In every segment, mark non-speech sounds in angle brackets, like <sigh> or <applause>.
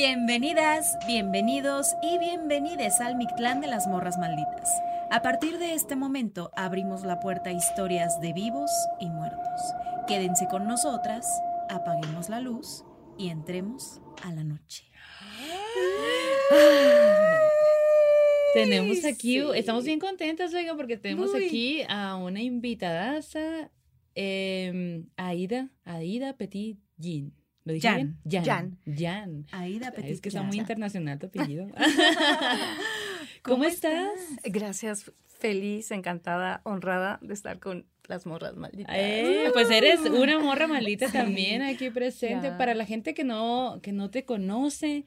Bienvenidas, bienvenidos y bienvenides al Mictlán de las Morras Malditas. A partir de este momento abrimos la puerta a historias de vivos y muertos. Quédense con nosotras, apaguemos la luz y entremos a la noche. Tenemos aquí, estamos bien contentas, oiga, porque tenemos aquí a una invitada, eh, Aida, Aida Petit Jean. ¿Lo dije Jan. bien? Jan. Jan. Aida Petit Es que está Jan. muy internacional tu apellido. <laughs> <laughs> ¿Cómo, estás? Gracias, feliz, encantada, honrada de estar con las morras malditas. Eh, pues eres una morra maldita también aquí presente. Ya. Para la gente que no, que no te conoce,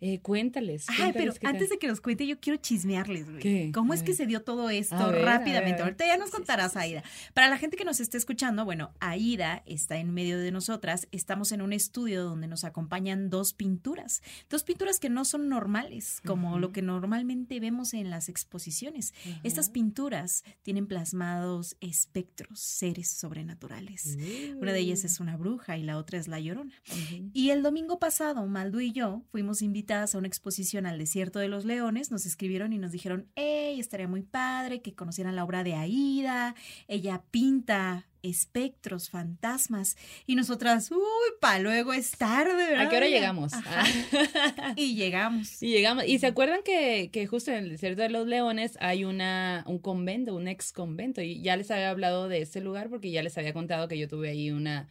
eh, cuéntales. Ay, cuéntales pero qué tal. antes de que nos cuente, yo quiero chismearles, güey. ¿Cómo es que se dio todo esto ver, rápidamente? Ahorita ya nos contarás, Aida. Para la gente que nos esté escuchando, bueno, Aida está en medio de nosotras. Estamos en un estudio donde nos acompañan dos pinturas. Dos pinturas que no son normales, como Ujú. lo que normalmente vemos en las exposiciones. Ajá. Estas pinturas tienen plasmados espectros, seres sobrenaturales. Una de ellas es una bruja y la otra es la llorona. Y el domingo pasado, Maldu y yo fuimos invitadas a una exposición al Desierto de los Leones. Nos escribieron y nos dijeron, hey, estaría muy padre que conocieran la obra de Aida. Ella pinta espectros, fantasmas. Y nosotras, uy, pa, luego es tarde, ¿verdad? ¿A qué hora amiga?" llegamos? Ajá. <laughs> Y llegamos. Y llegamos, y se acuerdan que, que justo en el desierto de los leones hay una, un convento, un ex convento, y ya les había hablado de ese lugar porque ya les había contado que yo tuve ahí una,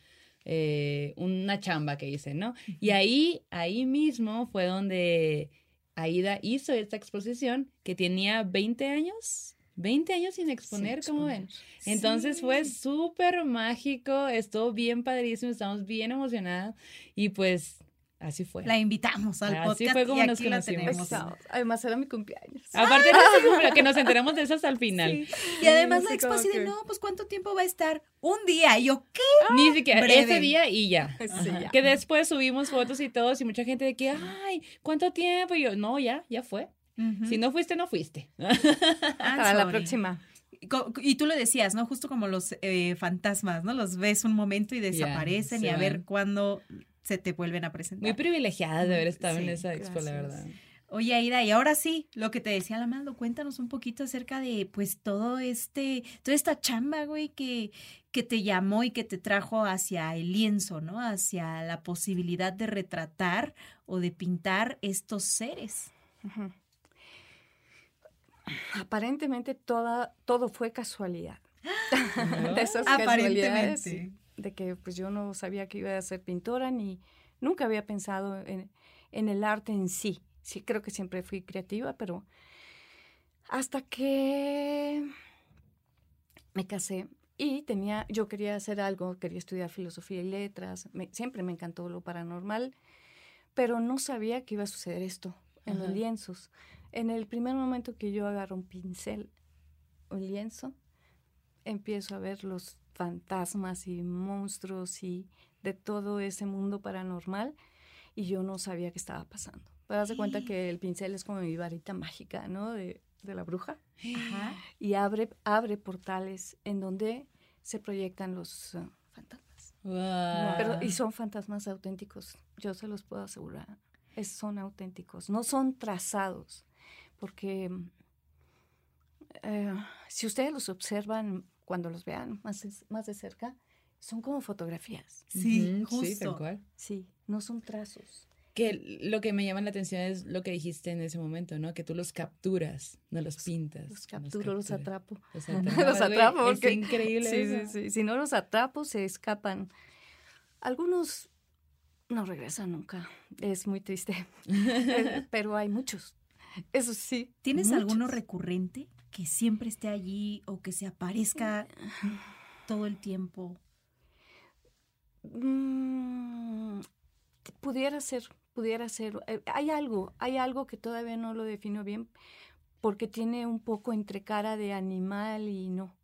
eh, una chamba que hice, ¿no? Y ahí, ahí mismo fue donde Aida hizo esta exposición que tenía 20 años. 20 años sin exponer, Sin ¿cómo ven? Entonces fue súper mágico, estuvo bien padrísimo, estamos bien emocionadas y pues así fue. La invitamos al Así podcast fue como y nos aquí la conocimos. tenemos. Exacto. Además era mi cumpleaños. Aparte así como que nos <laughs> enteramos de eso hasta el final. Sí. Y además la Sí, expo como así de, que- no, pues ¿cuánto tiempo va a estar? Un día. Y yo, ¿qué? Ni siquiera breve. ese día y ya. Sí, ya. Que después subimos fotos y todos y mucha gente de que, ay, ¿cuánto tiempo? Y yo, no, ya, ya fue. Ujú. Si no fuiste, no fuiste. I'm <laughs> Para la próxima. Y tú lo decías, ¿no? Justo como los eh, fantasmas, ¿no? Los ves un momento y desaparecen se y a ver cuándo se te vuelven a presentar. Muy privilegiada de haber estado en esa expo, la verdad. Oye, Aida, y ahora sí, lo que te decía la Maldo, cuéntanos un poquito acerca de, pues, todo este, toda esta chamba, güey, que, que te llamó y que te trajo hacia el lienzo, ¿no? Hacia la posibilidad de retratar o de pintar estos seres. Aparentemente toda, todo fue casualidad. <laughs> De esas casualidades Aparentemente. De que pues yo no sabía que iba a ser pintora ni nunca había pensado en, en el arte en sí. Sí, creo que siempre fui creativa, pero hasta que me casé y tenía, yo quería hacer algo, quería estudiar filosofía y letras, me- siempre me encantó lo paranormal, pero no sabía que iba a suceder esto en los lienzos. En el primer momento que yo agarro un pincel, un lienzo, empiezo a ver los fantasmas y monstruos y de todo ese mundo paranormal y yo no sabía qué estaba pasando. Te das de cuenta <gasps> que el pincel es como mi varita mágica, ¿no? De, de la bruja. Ajá. <gasps> Y abre, abre portales en donde se proyectan los uh, fantasmas. Pero, y son fantasmas auténticos, yo se los puedo asegurar. Es- son auténticos, no son trazados, porque eh, si ustedes los observan cuando los vean más, de- más de cerca, son como fotografías. Sí, Ujú, Sí, tal justo. cual. Sí, no son trazos. Que lo que me llama la atención es lo que dijiste en ese momento, ¿no? Que tú los capturas, no los pintas. Los capturo, los capturas. atrapo. <laughs> Los los atrapas, güey, atrapo Es porque- increíble Sí, eso. sí, sí. Si no los atrapo, se escapan. Algunos no regresan nunca. Es muy triste. <laughs> Pero hay muchos. Eso sí. ¿Tienes muchos. alguno recurrente que siempre esté allí o que se aparezca todo el tiempo? Mm, pudiera ser, pudiera ser. Eh, hay algo, hay algo que todavía no lo defino bien porque tiene un poco entre cara de animal y no.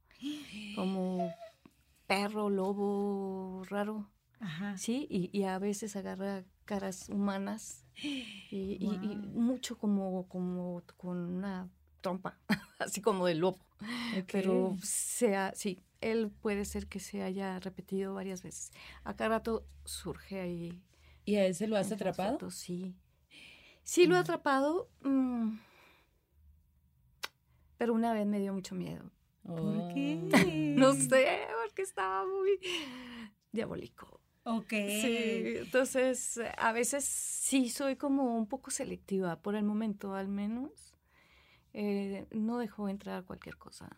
Como perro, lobo, raro. Ajá. Sí, y, y a veces agarra caras humanas y, y- mucho como, como con una trompa, <laughs> así como de lobo. Pero sea, sí, él puede ser que se haya repetido varias veces. A cada rato surge ahí. ¿Y a ese lo has atrapado? sí. Sí lo he atrapado, mm, pero una vez me dio mucho miedo. ¿Por qué? <laughs> No sé, porque estaba muy diabólico. Ok. Sí, entonces a veces sí soy como un poco selectiva, por el momento al menos. Eh, no dejo entrar cualquier cosa.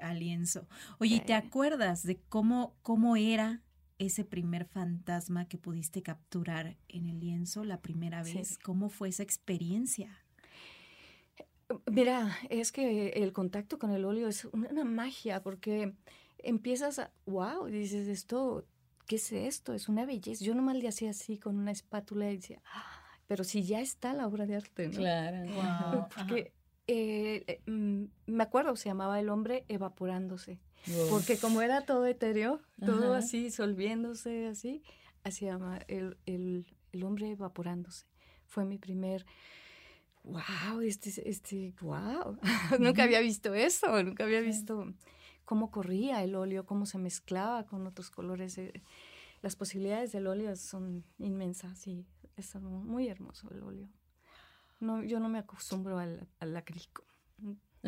Al lienzo. Oye, ¿y ¿te Sí. acuerdas de cómo, cómo era ese primer fantasma que pudiste capturar en el lienzo la primera Sí. vez? ¿Cómo fue esa experiencia? Mira, es que el contacto con el óleo es una, una magia porque empiezas a, wow, dices esto, ¿qué es esto? Es una belleza. Yo nomás le hacía así con una espátula y decía, "Ah", pero si ya está la obra de arte, ¿no? Claro. <laughs> Wow. Porque eh, eh, mm, me acuerdo, se llamaba El hombre evaporándose. Wow. Porque como era todo etéreo, todo Ajá. así, disolviéndose, así, así llama el, el, el hombre evaporándose. Fue mi primer, wow, este, este, wow, <laughs> nunca había visto eso, nunca había visto cómo corría el óleo, cómo se mezclaba con otros colores. eh, Las posibilidades del óleo son inmensas y es muy hermoso el óleo. No, yo no me acostumbro al, al acrílico. <laughs>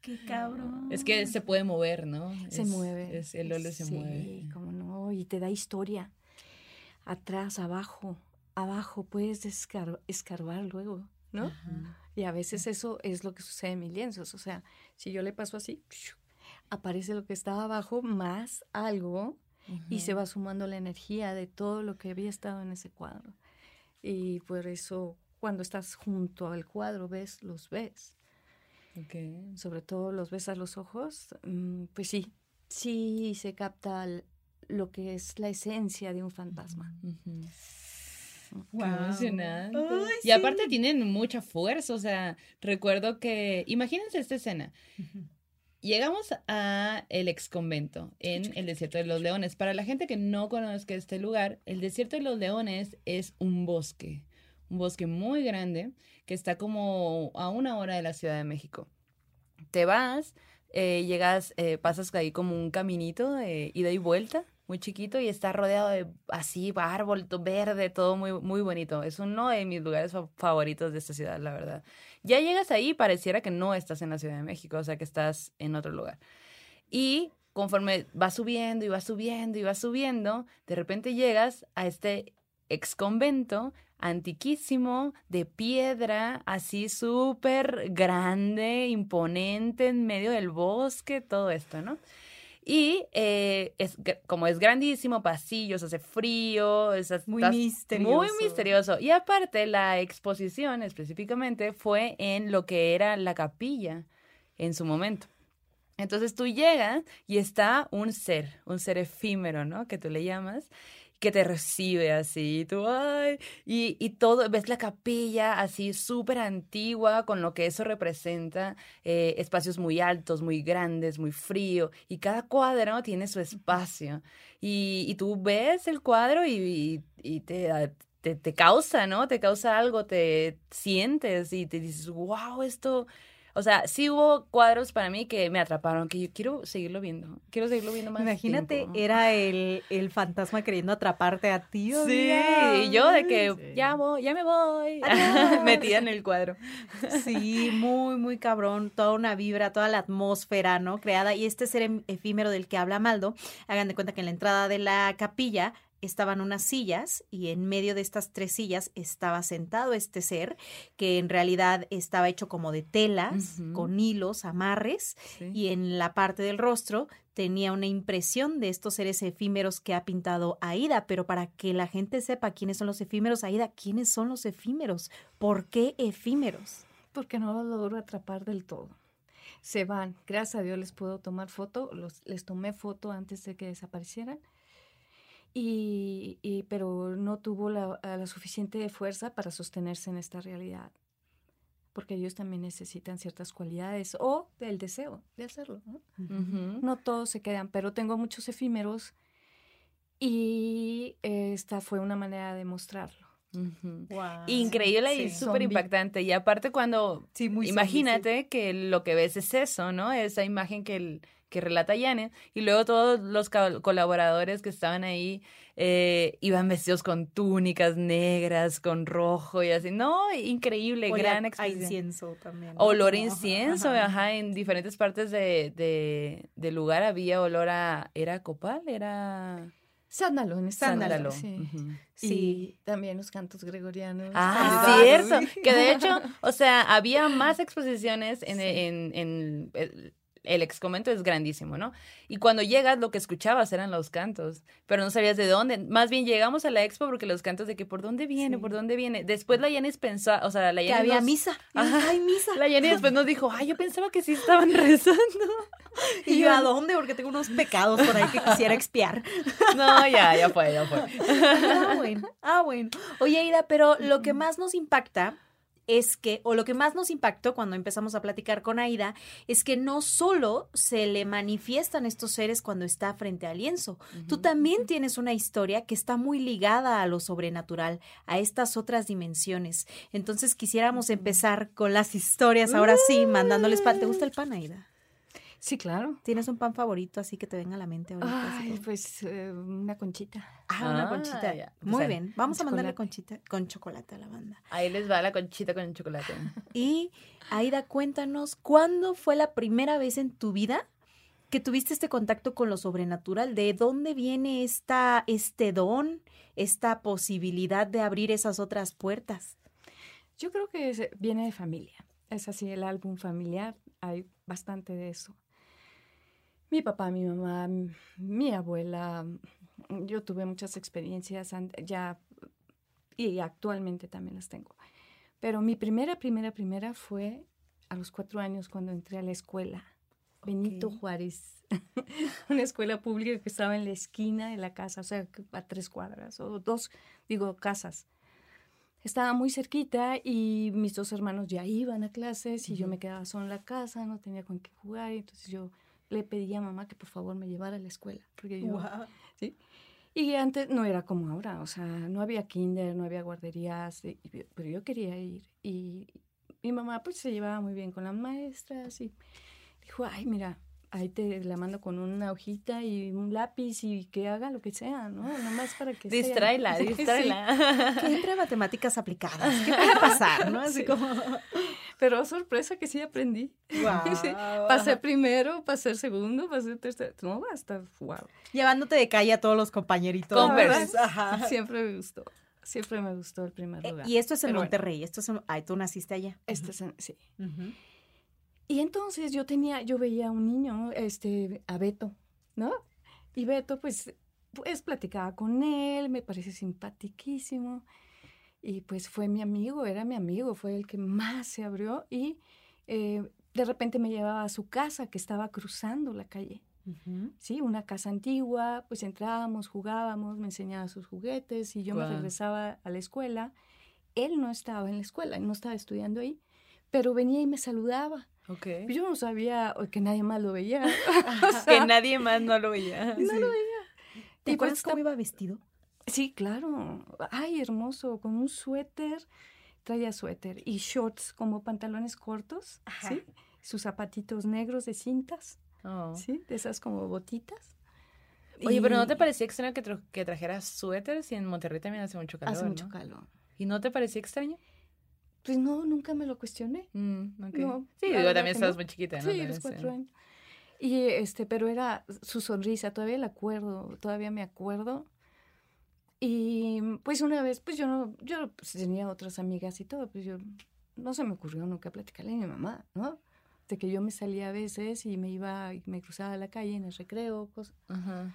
¡Qué cabrón! Es que se puede mover, ¿no? Se Es- mueve. es- el óleo se sí, mueve. cómo no, y te da historia. Atrás, abajo, abajo, puedes escar- escarbar luego, ¿no? Ajá. Y a veces eso es lo que sucede en mis lienzos. O sea, si yo le paso así, aparece lo que estaba abajo más algo y se va sumando la energía de todo lo que había estado en ese cuadro. Y por eso cuando estás junto al cuadro, ves, los ves. Ok. Sobre todo los ves a los ojos, mm, pues sí, sí se capta lo que es la esencia de un fantasma. Qué Guau. emocionante. Y sí. aparte tienen mucha fuerza, o sea, recuerdo que, imagínense esta escena. Llegamos a el ex convento en el desierto de los leones. Para la gente que no conozca este lugar, el desierto de los leones es un bosque, un bosque muy grande que está como a una hora de la Ciudad de México. Te vas, eh, llegas, eh, pasas ahí como un caminito de ida y vuelta, muy chiquito, y está rodeado de así, árbol to- verde, todo muy, muy bonito. Es uno de mis lugares fa- favoritos de esta ciudad, la verdad. Ya llegas ahí, pareciera que no estás en la Ciudad de México, o sea que estás en otro lugar. Y conforme vas subiendo y vas subiendo y vas subiendo, de repente llegas a este ex convento antiquísimo, de piedra, así súper grande, imponente, en medio del bosque, todo esto, ¿no? Y eh, es, como es grandísimo, pasillos, hace frío, es, Muy misterioso. Muy misterioso. Y aparte, la exposición específicamente fue en lo que era la capilla en su momento. Entonces tú llegas y está un ser, un ser efímero, ¿no? Que tú le llamas, que te recibe así, tú, ay, y, y todo, ves la capilla así súper antigua, con lo que eso representa, eh, espacios muy altos, muy grandes, muy frío, y cada cuadro tiene su espacio. Y, y tú ves el cuadro y, y- te, te, te causa, ¿no? Te causa algo, te sientes y te dices, wow, esto... O sea, sí hubo cuadros para mí que me atraparon, que yo quiero seguirlo viendo, quiero seguirlo viendo más Imagínate, tiempo. era el, el fantasma queriendo atraparte a ti. Sí, y yo de que Sí. ya voy, ya me voy, <laughs> metida en el cuadro. Sí, muy, muy cabrón. Toda una vibra, toda la atmósfera, ¿no? Creada. Y este ser efímero del que habla Maldo, hagan de cuenta que en la entrada de la capilla estaban unas sillas y en medio de estas tres sillas estaba sentado este ser que en realidad estaba hecho como de telas, con hilos, amarres, y en la parte del rostro tenía una impresión de estos seres efímeros que ha pintado Aida, pero para que la gente sepa quiénes son los efímeros, Aida, ¿quiénes son los efímeros? ¿Por qué efímeros? Porque no los logro atrapar del todo. Se van. Gracias a Dios les puedo tomar foto. Los, les tomé foto antes de que desaparecieran. Y, y- pero no tuvo la, la suficiente fuerza para sostenerse en esta realidad. Porque ellos también necesitan ciertas cualidades o el deseo de hacerlo. ¿no? No todos se quedan, pero tengo muchos efímeros y eh, esta fue una manera de mostrarlo. Wow. Increíble y súper impactante. Y aparte cuando Sí, muy Imagínate que lo que ves es eso, ¿no? Esa imagen que, el- que relata Janet, y luego todos los colaboradores que estaban ahí eh, iban vestidos con túnicas negras, con rojo y así. No, increíble, gran a exposición. incienso también. ¿no? Olor a incienso, ajá. ajá, en diferentes partes de, de, del lugar había olor a... ¿Era copal? Era... Sándalo, en Sándalo. Sí. Sí. Sí. también los cantos gregorianos. Ah, cierto. sí. Que de hecho, <laughs> o sea, había más exposiciones en, en, en el, el ex convento es grandísimo, ¿no? Y cuando llegas, lo que escuchabas eran los cantos, pero no sabías de dónde. Más bien llegamos a la expo porque los cantos de que por dónde viene, Sí. por dónde viene. Después la Yanis pensó, o sea, la Que Yanis había nos- misa. Ajá. Ay, misa. La Yanis después nos dijo, ay, yo pensaba que sí estaban <laughs> rezando. Y yo, ¿a dónde? Porque tengo unos pecados por ahí que quisiera expiar. <laughs> No, ya, ya fue, ya fue. Ah, bueno. Ah, bueno. Oye, Ida, pero lo que más nos impacta es que, o lo que más nos impactó cuando empezamos a platicar con Aida, es que no solo se le manifiestan estos seres cuando está frente al lienzo, tú también tienes una historia que está muy ligada a lo sobrenatural, a estas otras dimensiones. Entonces quisiéramos empezar con las historias, ahora sí, mandándoles pan. ¿Te gusta el pan, Aida? Sí, claro. ¿Tienes un pan favorito así que te venga a la mente ahorita? Ay, pues eh, una conchita. Ah, una Ah, conchita. ya. Muy Pues, bien. Vamos a mandarle chocolate. conchita con chocolate a la banda. Ahí les va la conchita con el chocolate. <laughs> Y Aida, cuéntanos, ¿cuándo fue la primera vez en tu vida que tuviste este contacto con lo sobrenatural? ¿De dónde viene esta, este don, esta posibilidad de abrir esas otras puertas? Yo creo que viene de familia. Es así, el álbum familiar, hay bastante de eso. Mi papá, mi mamá, mi abuela, yo tuve muchas experiencias ya y actualmente también las tengo. Pero mi primera, primera, primera fue a los cuatro años cuando entré a la escuela. Benito. Juárez, <laughs> una escuela pública que estaba en la esquina de la casa, o sea, a tres cuadras o dos, digo, casas. Estaba muy cerquita y mis dos hermanos ya iban a clases y yo me quedaba sola en la casa, no tenía con qué jugar, y entonces yo le pedí a mamá que por favor me llevara a la escuela, porque yo, ¿sí? Y antes no era como ahora, o sea, no había kinder, no había guarderías, y- pero yo quería ir. Y mi mamá pues se llevaba muy bien con las maestras y dijo, ay, mira, ahí te la mando con una hojita y un lápiz y que haga lo que sea, ¿no? Nomás para que sea". Distráela, <laughs> Sí. distráela. Que entre <laughs> matemáticas aplicadas. ¿Qué puede pasar, no? <laughs> Así Sí. como... Pero sorpresa que sí aprendí. <laughs> Sí, Pasé primero, pasé segundo, pasé tercero. No, hasta wow. Llevándote de calle a todos los compañeritos. Converse. Ajá. Siempre me gustó. Siempre me gustó el primer Eh, lugar. Y esto es en Pero bueno, Monterrey, esto es en... Ay, tú naciste allá. este es en- sí. Ujú. Y entonces yo tenía, yo veía a un niño, este, a Beto, ¿no? Y Beto, pues, pues platicaba con él, me parece simpatiquísimo. Y pues fue mi amigo, era mi amigo, fue el que más se abrió. Y eh, de repente me llevaba a su casa, que estaba cruzando la calle. Sí, una casa antigua, pues entrábamos, jugábamos, me enseñaba sus juguetes y yo me regresaba a la escuela. Él no estaba en la escuela, no estaba estudiando ahí, pero venía y me saludaba. Ok. Yo no sabía que nadie más lo veía. <laughs> <laughs> Que nadie más no lo veía. <laughs> no lo veía. ¿Te Y acuerdas pues, cómo iba vestido? Sí, claro. Ay, hermoso, con un suéter, traía suéter y shorts como pantalones cortos, Ajá. ¿sí? Sus zapatitos negros de cintas, Oh. ¿sí? De esas como botitas. Oye, pero ¿no te parecía extraño que, tra- que trajeras suéteres y en Monterrey también hace mucho calor, Hace mucho ¿no? calor. ¿Y no te parecía extraño? Pues no, nunca me lo cuestioné. Mm. No, sí, digo, también estabas no. muy chiquita, ¿no? Sí, los cuatro años. Y este, pero era su sonrisa, todavía la acuerdo, todavía me acuerdo. Y pues una vez, pues yo no, yo pues, tenía otras amigas y todo, pues yo no se me ocurrió nunca platicarle a mi mamá, ¿no? De que yo me salía a veces y me iba, y me cruzaba la calle en el recreo, cosas. Ajá.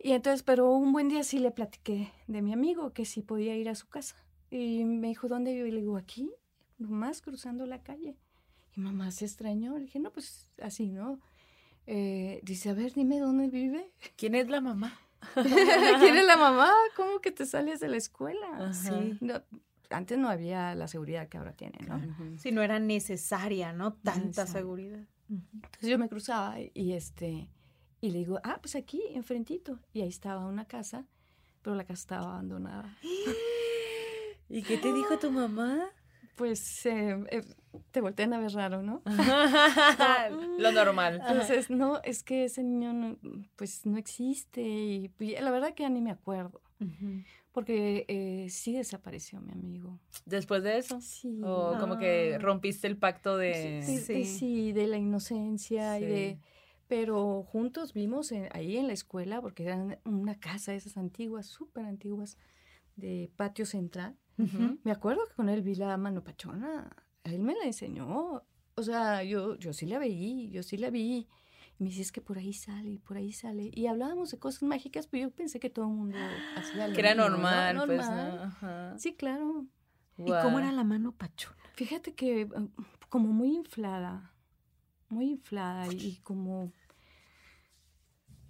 Y entonces, pero un buen día sí le platiqué de mi amigo que sí podía ir a su casa. Y me dijo, ¿dónde vive? Y le digo, aquí, nomás cruzando la calle. Y mamá se extrañó. Le dije, no, pues así, ¿no? Eh, dice, a ver, dime dónde vive. ¿Quién es la mamá? <laughs> ¿Quién es la mamá? ¿Cómo que te sales de la escuela? Ajá. Sí. No, antes no había la seguridad que ahora tiene, ¿no? Si no era necesaria, ¿no? Tanta seguridad. Entonces yo me cruzaba y este y le digo, ah, pues aquí, enfrentito. Y ahí estaba una casa, pero la casa estaba abandonada. <gasps> ¿Y qué te dijo tu mamá? pues eh, eh, te voltean a ver raro, ¿no? <laughs> Lo normal. Entonces, no, es que ese niño no, pues no existe y pues, la verdad que ya ni me acuerdo, porque eh, sí desapareció mi amigo. Después de eso. Sí. O como que rompiste el pacto de... Sí, de, sí, de la inocencia y de... Pero juntos vimos en- ahí en la escuela, porque eran una casa esas antiguas, súper antiguas, de patio central. Me acuerdo que con él vi la mano pachona. Él me la enseñó. O sea, yo, yo sí la veí, yo sí la vi. Y me dice, es que por ahí sale, por ahí sale. Y hablábamos de cosas mágicas, pero yo pensé que todo el mundo hacía lo Que era normal, pues. ¿no? Ajá. Sí, claro. ¿Y cómo era la mano pachona? Fíjate que eh, como muy inflada, muy inflada y como,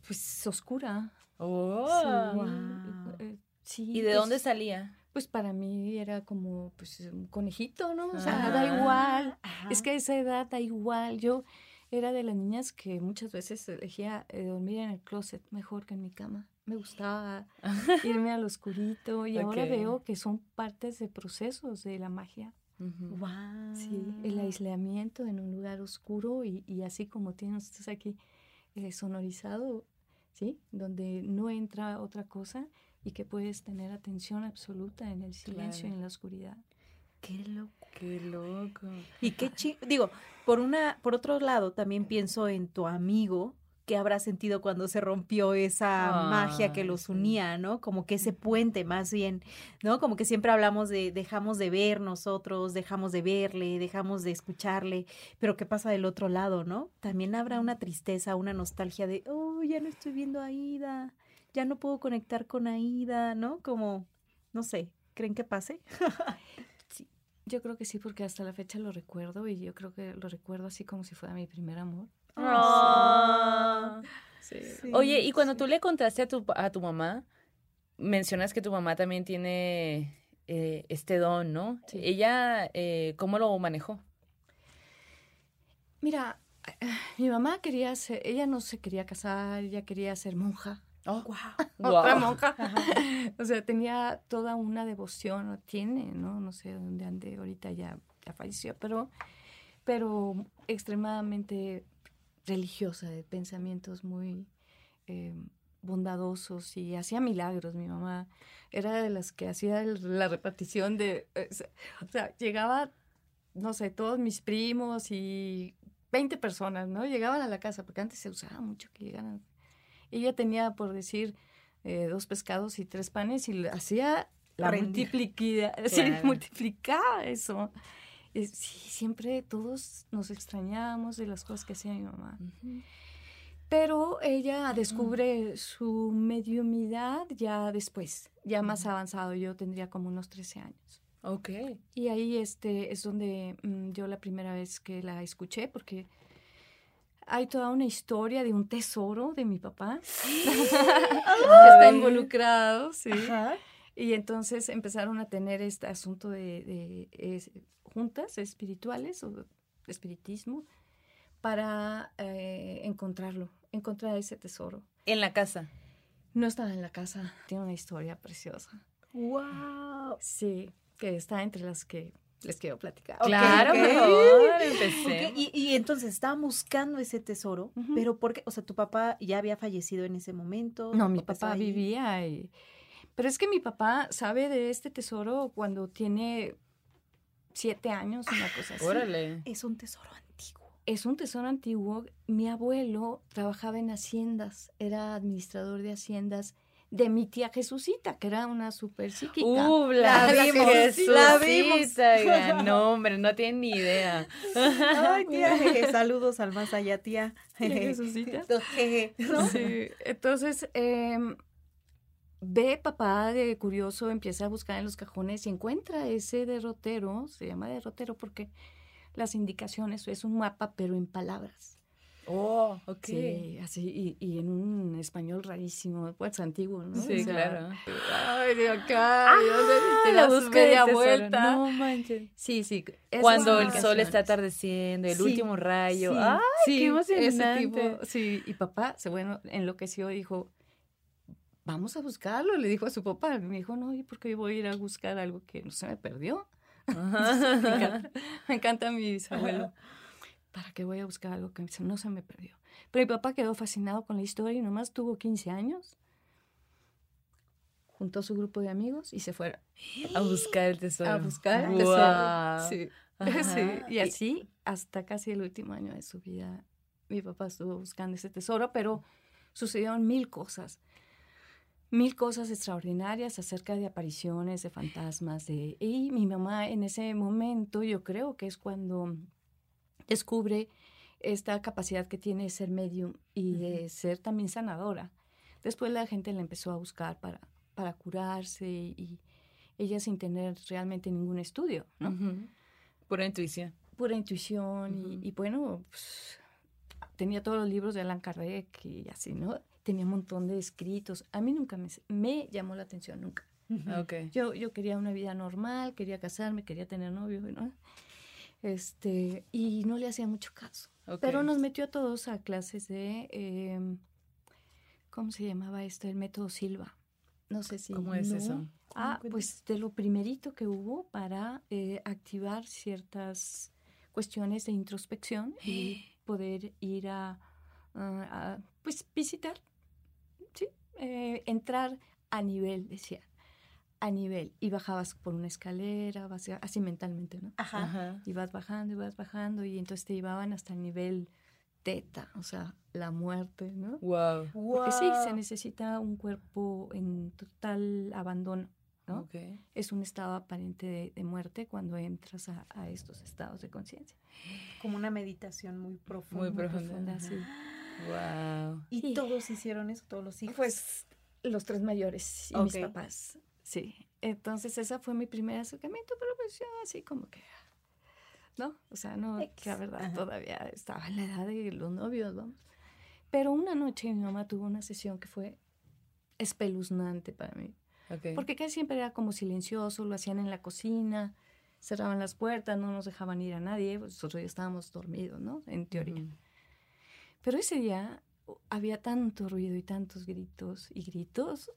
pues, oscura. Oh. Sí, Guau. eh, sí, ¿Y de pues, dónde salía? Pues para mí era como pues un conejito, ¿no? O sea, Ah. da igual. Ajá. Es que a esa edad da igual. Yo era de las niñas que muchas veces elegía eh, dormir en el closet mejor que en mi cama. Me gustaba <laughs> irme al oscurito y ahora veo que son partes de procesos de la magia. Guau. Sí, el aislamiento en un lugar oscuro y, y así como tienen ustedes aquí eh, sonorizado, ¿sí? Donde no entra otra cosa y que puedes tener atención absoluta en el silencio y en la oscuridad. Qué loco. Qué loco. Y qué chi digo, por una, por otro lado, también pienso en tu amigo que habrá sentido cuando se rompió esa magia que los unía, ¿no? Como que ese puente más bien, ¿no? Como que siempre hablamos de dejamos de ver nosotros, dejamos de verle, dejamos de escucharle, pero ¿qué pasa del otro lado, no? También habrá una tristeza, una nostalgia de, oh, ya no estoy viendo a Aida, ya no puedo conectar con Aida, ¿no? Como, no sé, ¿creen que pase? <laughs> Yo creo que sí, porque hasta la fecha lo recuerdo y yo creo que lo recuerdo así como si fuera mi primer amor. Ah. Sí. Oye, y cuando tú le contaste a tu, a tu mamá, mencionas que tu mamá también tiene eh, este don, ¿no? Sí. Ella, eh, ¿cómo lo manejó? Mira, mi mamá quería ser, ella no se quería casar, ella quería ser monja. Oh, <laughs> Otra Guau. monja. <laughs> o sea, tenía toda una devoción, o tiene, ¿no? No sé dónde ande, ahorita ya, ya falleció, pero, pero extremadamente religiosa, de pensamientos muy eh, bondadosos y hacía milagros. Mi mamá era de las que hacía el- la repartición de, eh, o sea, llegaba, no sé, todos mis primos y 20 personas, ¿no? Llegaban a la casa, porque antes se usaba mucho que llegaran. Ella tenía, por decir, eh, dos pescados y tres panes y hacía la <laughs> sí, Claro. multiplicaba eso. Eh, sí, siempre todos nos extrañábamos de las cosas que hacía mi mamá. Pero ella descubre su mediumidad ya después, ya más avanzado. Yo tendría como unos 13 años. Ok. Y ahí este, es donde mm, yo la primera vez que la escuché, porque hay toda una historia de un tesoro de mi papá que <gasps> está involucrado, sí. Y entonces empezaron a tener este asunto de, de, es- juntas espirituales o espiritismo para eh, encontrarlo, encontrar ese tesoro. En la casa. No estaba en la casa, tiene una historia preciosa. ¡Wow! Sí, que está entre las que les quiero platicar. Claro. Y, y entonces estaban buscando ese tesoro, pero porque, o sea, tu papá ya había fallecido en ese momento. No, mi papá ahí? vivía y... Pero es que mi papá sabe de este tesoro cuando tiene siete años, una cosa así. Órale. Es un tesoro antiguo. Es un tesoro antiguo. Mi abuelo trabajaba en haciendas, era administrador de haciendas de mi tía Jesucita, que era una super psíquica. Uh, la, La vimos, la vimos. No, hombre, no tienen ni idea. Ay, tía, jeje, saludos al más allá, tía. Tía. Jesucita. Sí, entonces em, ve papá de curioso, empieza a buscar en los cajones y encuentra ese derrotero, se llama derrotero porque las indicaciones es un mapa pero en palabras. Oh, ok. Sí, así y, y en un español rarísimo, pues antiguo, ¿no? Sí, O sea, claro. Ay, de acá, y donde te la das media vuelta. No manches. Sí, sí. Cuando el sol está atardeciendo, el Sí, último rayo. Sí, ¡Ay, sí, qué ese emocionante! tipo, sí, y papá, se bueno, enloqueció, dijo, vamos a buscarlo, le dijo a su papá. Me dijo, no, ¿y por qué voy a ir a buscar algo que no se me perdió? <laughs> me, encanta, me encanta mi bisabuelo. <laughs> ¿Para qué voy a buscar algo que no se me perdió? Pero mi papá quedó fascinado con la historia y nomás tuvo 15 años. Juntó su grupo de amigos y se fueron. A <gasps> buscar el tesoro. A buscar el tesoro. Sí. <laughs> sí. Y así, hasta casi el último año de su vida, mi papá estuvo buscando ese tesoro, pero sucedieron mil cosas. Mil cosas extraordinarias acerca de apariciones, de fantasmas. De... Y mi mamá en ese momento, yo creo que es cuando descubre esta capacidad que tiene de ser medium y de ser también sanadora. Después la gente la empezó a buscar para, para curarse y ella sin tener realmente ningún estudio, ¿no? Pura intuición. Pura intuición y, bueno, pues, tenía todos los libros de Alan Kardec y así, ¿no? Tenía un montón de escritos. A mí nunca me, me llamó la atención, nunca. okay. Yo, yo quería una vida normal, quería casarme, quería tener novio, ¿no? Este, y no le hacía mucho caso. Pero nos metió a todos a clases de, em, ¿cómo se llamaba esto? El método Silva. No sé si... ¿Cómo es eso? Ah, pues de lo primerito que hubo para eh, activar ciertas cuestiones de introspección y <gasps> poder ir a, pues visitar, ¿sí? Eh, entrar a nivel, decía, a nivel. Y bajabas por una escalera, así mentalmente, ¿no? Ajá. Y vas bajando y vas bajando y entonces te llevaban hasta el nivel teta, o sea, la muerte, ¿no? Wow. Porque sí, se necesita un cuerpo en total abandono, ¿no? Okay. Es un estado aparente de, muerte cuando entras a, estos estados de conciencia. Como una meditación muy profunda. Muy profunda, sí. Wow. ¿Y, todos hicieron eso, todos los hijos? Pues los tres mayores y mis papás. Sí, entonces esa fue mi primer acercamiento, pero pues yo así como que, ¿no? O sea, no, la verdad todavía estaba en la edad de los novios, vamos. Pero una noche mi mamá tuvo una sesión que fue espeluznante para mí. Porque casi siempre era como silencioso, lo hacían en la cocina, cerraban las puertas, no nos dejaban ir a nadie, pues, nosotros ya estábamos dormidos, ¿no? En teoría. Pero ese día había tanto ruido y tantos gritos y gritos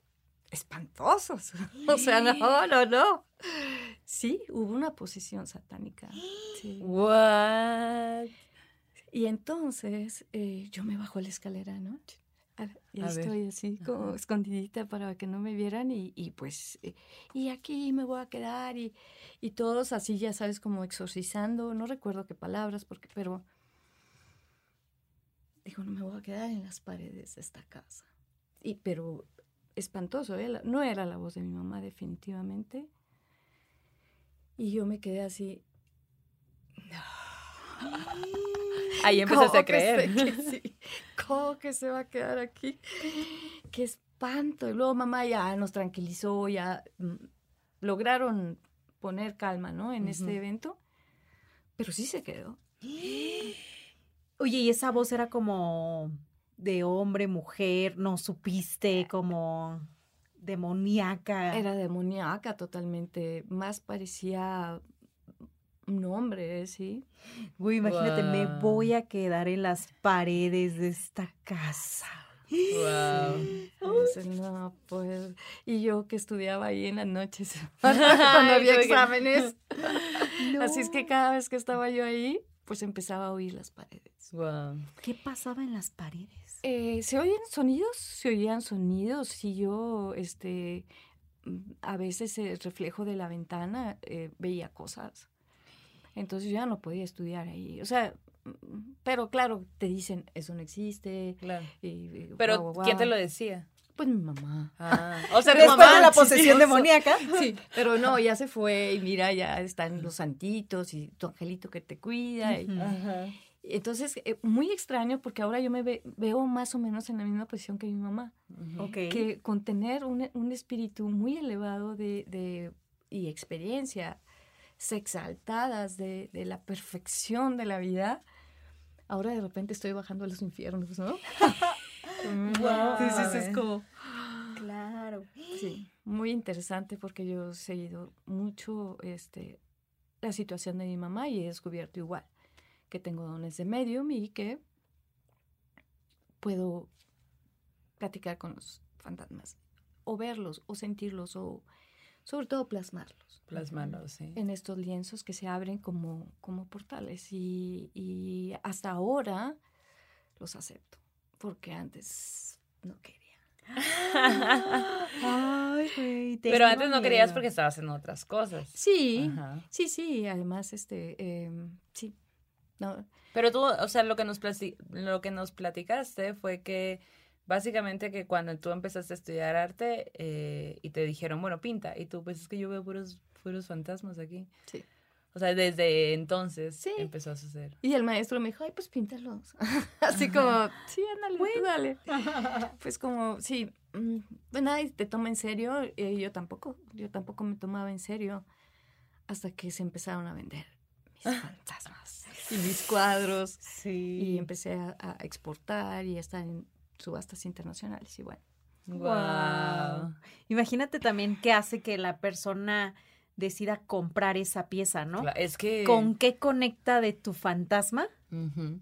espantosos. <laughs> O sea, no, no, no. Sí, hubo una posesión satánica. Sí. What? Y entonces eh, yo me bajo la escalera, ¿no? Y estoy así como escondidita para que no me vieran y, y pues, eh, y aquí me voy a quedar y, y, todos así, ya sabes, como exorcizando, no recuerdo qué palabras, porque, pero digo, no me voy a quedar en las paredes de esta casa. Y, pero espantoso, ¿eh? no era la voz de mi mamá definitivamente. Y yo me quedé así. <gasps> Ahí empezaste a creer. Que <laughs> ¿Cómo que se va a quedar aquí? Qué espanto. Y luego mamá ya nos tranquilizó, ya mm, lograron poner calma, ¿no? En este evento. Pero sí se quedó. <gasps> Oye, y esa voz era como de hombre, mujer, no supiste como demoníaca. Era demoníaca totalmente, más parecía un hombre, ¿sí? Uy, imagínate, me voy a quedar en las paredes de esta casa. Wow. no, pues, y yo que estudiaba ahí en las noches <laughs> <laughs> cuando había exámenes. <laughs> Así es que cada vez que estaba yo ahí, pues empezaba a oír las paredes. Wow. ¿Qué pasaba en las paredes? Eh, ¿Se oyen sonidos? Se oían sonidos. Y yo, este, mm, a veces el reflejo de la ventana eh, veía cosas. Entonces yo ya no podía estudiar ahí. O sea, mm, pero claro, te dicen, eso no existe. Claro. pero, ¿quién te lo decía? Pues mi mamá. Ah, o sea, <laughs> después de la <laughs> posesión demoníaca. <laughs> Sí, pero no, ya se fue y mira, ya están los santitos y tu angelito que te cuida. Y, Ajá. Entonces, eh, muy extraño porque ahora yo me veo más o menos en la misma posición que mi mamá. Que con tener un, un espíritu muy elevado de, de, y experiencia exaltadas de, de, la perfección de la vida, ahora de repente estoy bajando a los infiernos, ¿no? <laughs> wow. Entonces es como... Claro. Sí, muy interesante porque yo he seguido mucho este, la situación de mi mamá y he descubierto igual que tengo dones de medium y que puedo platicar con los fantasmas o verlos o sentirlos o sobre todo plasmarlos. Plasmarlos, sí. En estos lienzos que se abren como, como portales. Y, y hasta ahora los acepto, porque antes no quería. Ay, Pero antes no querías porque estabas en otras cosas. Sí, sí, sí. Además, este, eh, sí. No. Pero tú, o sea, lo que nos lo que nos platicaste fue que básicamente que cuando tú empezaste a estudiar arte eh, y te dijeron, bueno, pinta, y tú, pues es que yo veo puros, puros fantasmas aquí. Sí. O sea, desde entonces empezó a suceder. Y el maestro me dijo, ay, pues píntalos. <laughs> Así como, sí, ándale, dale. <laughs> pues como, sí, mm, pues nadie te toma en serio. Y yo tampoco, yo tampoco me tomaba en serio hasta que se empezaron a vender mis <laughs> fantasmas y mis cuadros. Sí. Y empecé a, a exportar y a estar en subastas internacionales y bueno. Wow. Imagínate también qué hace que la persona decida comprar esa pieza, ¿no? Es que... ¿Con qué conecta de tu fantasma?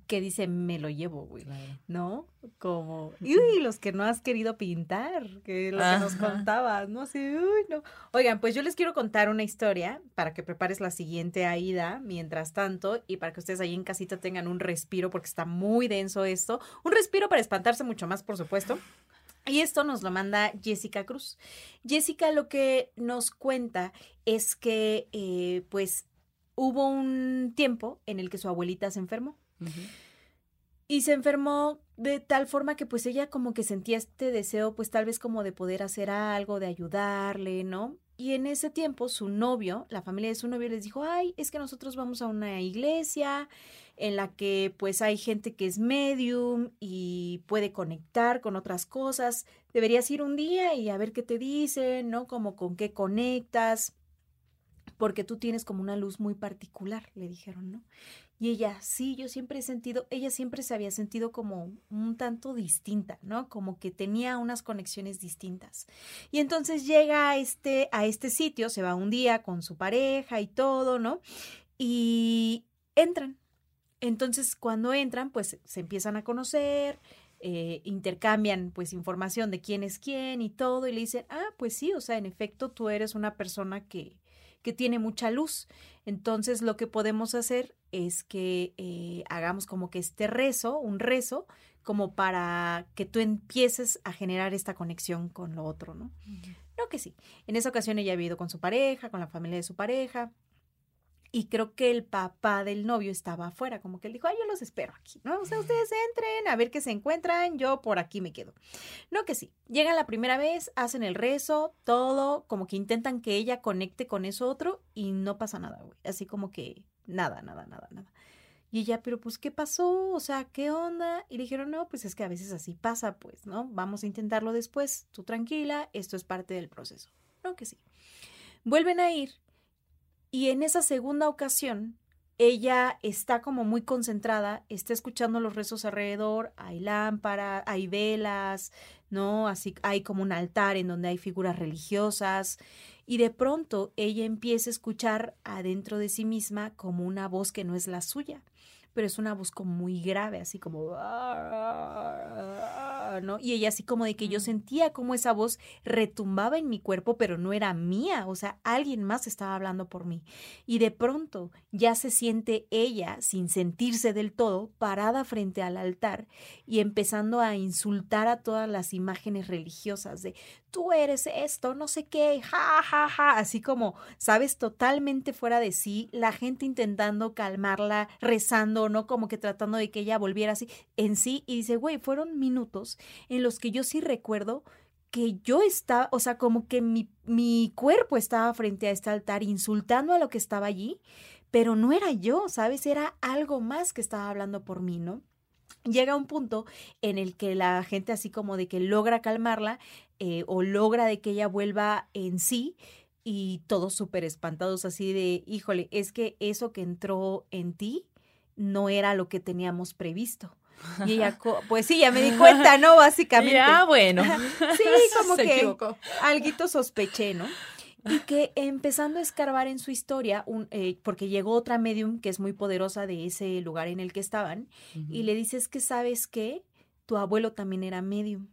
Que dice, me lo llevo, güey. ¿No? Como, uy, los que no has querido pintar, que lo que nos contabas, ¿no? Sí, uy, no. Oigan, pues yo les quiero contar una historia para que prepares la siguiente Aida mientras tanto y para que ustedes ahí en casita tengan un respiro porque está muy denso esto. Un respiro para espantarse mucho más, por supuesto. Y esto nos lo manda Jessica Cruz. Jessica lo que nos cuenta es que eh, pues hubo un tiempo en el que su abuelita se enfermó. Y se enfermó de tal forma que pues ella como que sentía este deseo pues tal vez como de poder hacer algo, de ayudarle, ¿no? Y en ese tiempo su novio, la familia de su novio les dijo, ay, es que nosotros vamos a una iglesia en la que pues hay gente que es medium y puede conectar con otras cosas. Deberías ir un día y a ver qué te dicen, ¿no? Como con qué conectas, porque tú tienes como una luz muy particular, le dijeron, ¿no? Y ella, sí, yo siempre he sentido, ella siempre se había sentido como un tanto distinta, ¿no? Como que tenía unas conexiones distintas. Y entonces llega a este, a este sitio, se va un día con su pareja y todo, ¿no? Y entran, entonces, cuando entran, pues se empiezan a conocer, eh, intercambian pues información de quién es quién y todo, y le dicen, ah, pues sí, o sea, en efecto, tú eres una persona que, que tiene mucha luz. Entonces, lo que podemos hacer es que eh, hagamos como que este rezo, un rezo, como para que tú empieces a generar esta conexión con lo otro, ¿no? No que sí. En esa ocasión ella ha vivido con su pareja, con la familia de su pareja, y creo que el papá del novio estaba afuera, como que él dijo, ay, yo los espero aquí, ¿no? O sea, ustedes entren, a ver qué se encuentran, yo por aquí me quedo. No que sí, llegan la primera vez, hacen el rezo, todo, como que intentan que ella conecte con eso otro y no pasa nada, güey. Así como que nada, nada, nada, nada. Y ella, pero pues, ¿qué pasó? O sea, ¿qué onda? Y le dijeron, no, pues es que a veces así pasa, pues, ¿no? Vamos a intentarlo después, tú tranquila, esto es parte del proceso. No que sí. Vuelven a ir y en esa segunda ocasión, ella está como muy concentrada, está escuchando los rezos alrededor, hay lámparas, hay velas, ¿no? Así hay como un altar en donde hay figuras religiosas y de pronto ella empieza a escuchar adentro de sí misma como una voz que no es la suya pero es una voz como muy grave, así como, ¿no? Y ella así como de que yo sentía como esa voz retumbaba en mi cuerpo, pero no era mía, o sea, alguien más estaba hablando por mí. Y de pronto ya se siente ella, sin sentirse del todo, parada frente al altar y empezando a insultar a todas las imágenes religiosas de, tú eres esto, no sé qué, ja, ja, ja, así como, sabes, totalmente fuera de sí, la gente intentando calmarla, rezando, ¿no? Como que tratando de que ella volviera así en sí y dice, güey, fueron minutos en los que yo sí recuerdo que yo estaba, o sea, como que mi, mi cuerpo estaba frente a este altar insultando a lo que estaba allí, pero no era yo, ¿sabes? Era algo más que estaba hablando por mí, ¿no? llega un punto en el que la gente así como de que logra calmarla eh, o logra de que ella vuelva en sí y todos súper espantados así de, híjole, es que eso que entró en ti no era lo que teníamos previsto. <laughs> Y ella, pues sí, ya me di cuenta, ¿no? Básicamente. <laughs> Ya, bueno. <laughs> sí, como que algo sospeché, ¿no? Y que empezando a escarbar en su historia, un, eh, porque llegó otra medium que es muy poderosa de ese lugar en el que estaban, y le dices que sabes que tu abuelo también era medium,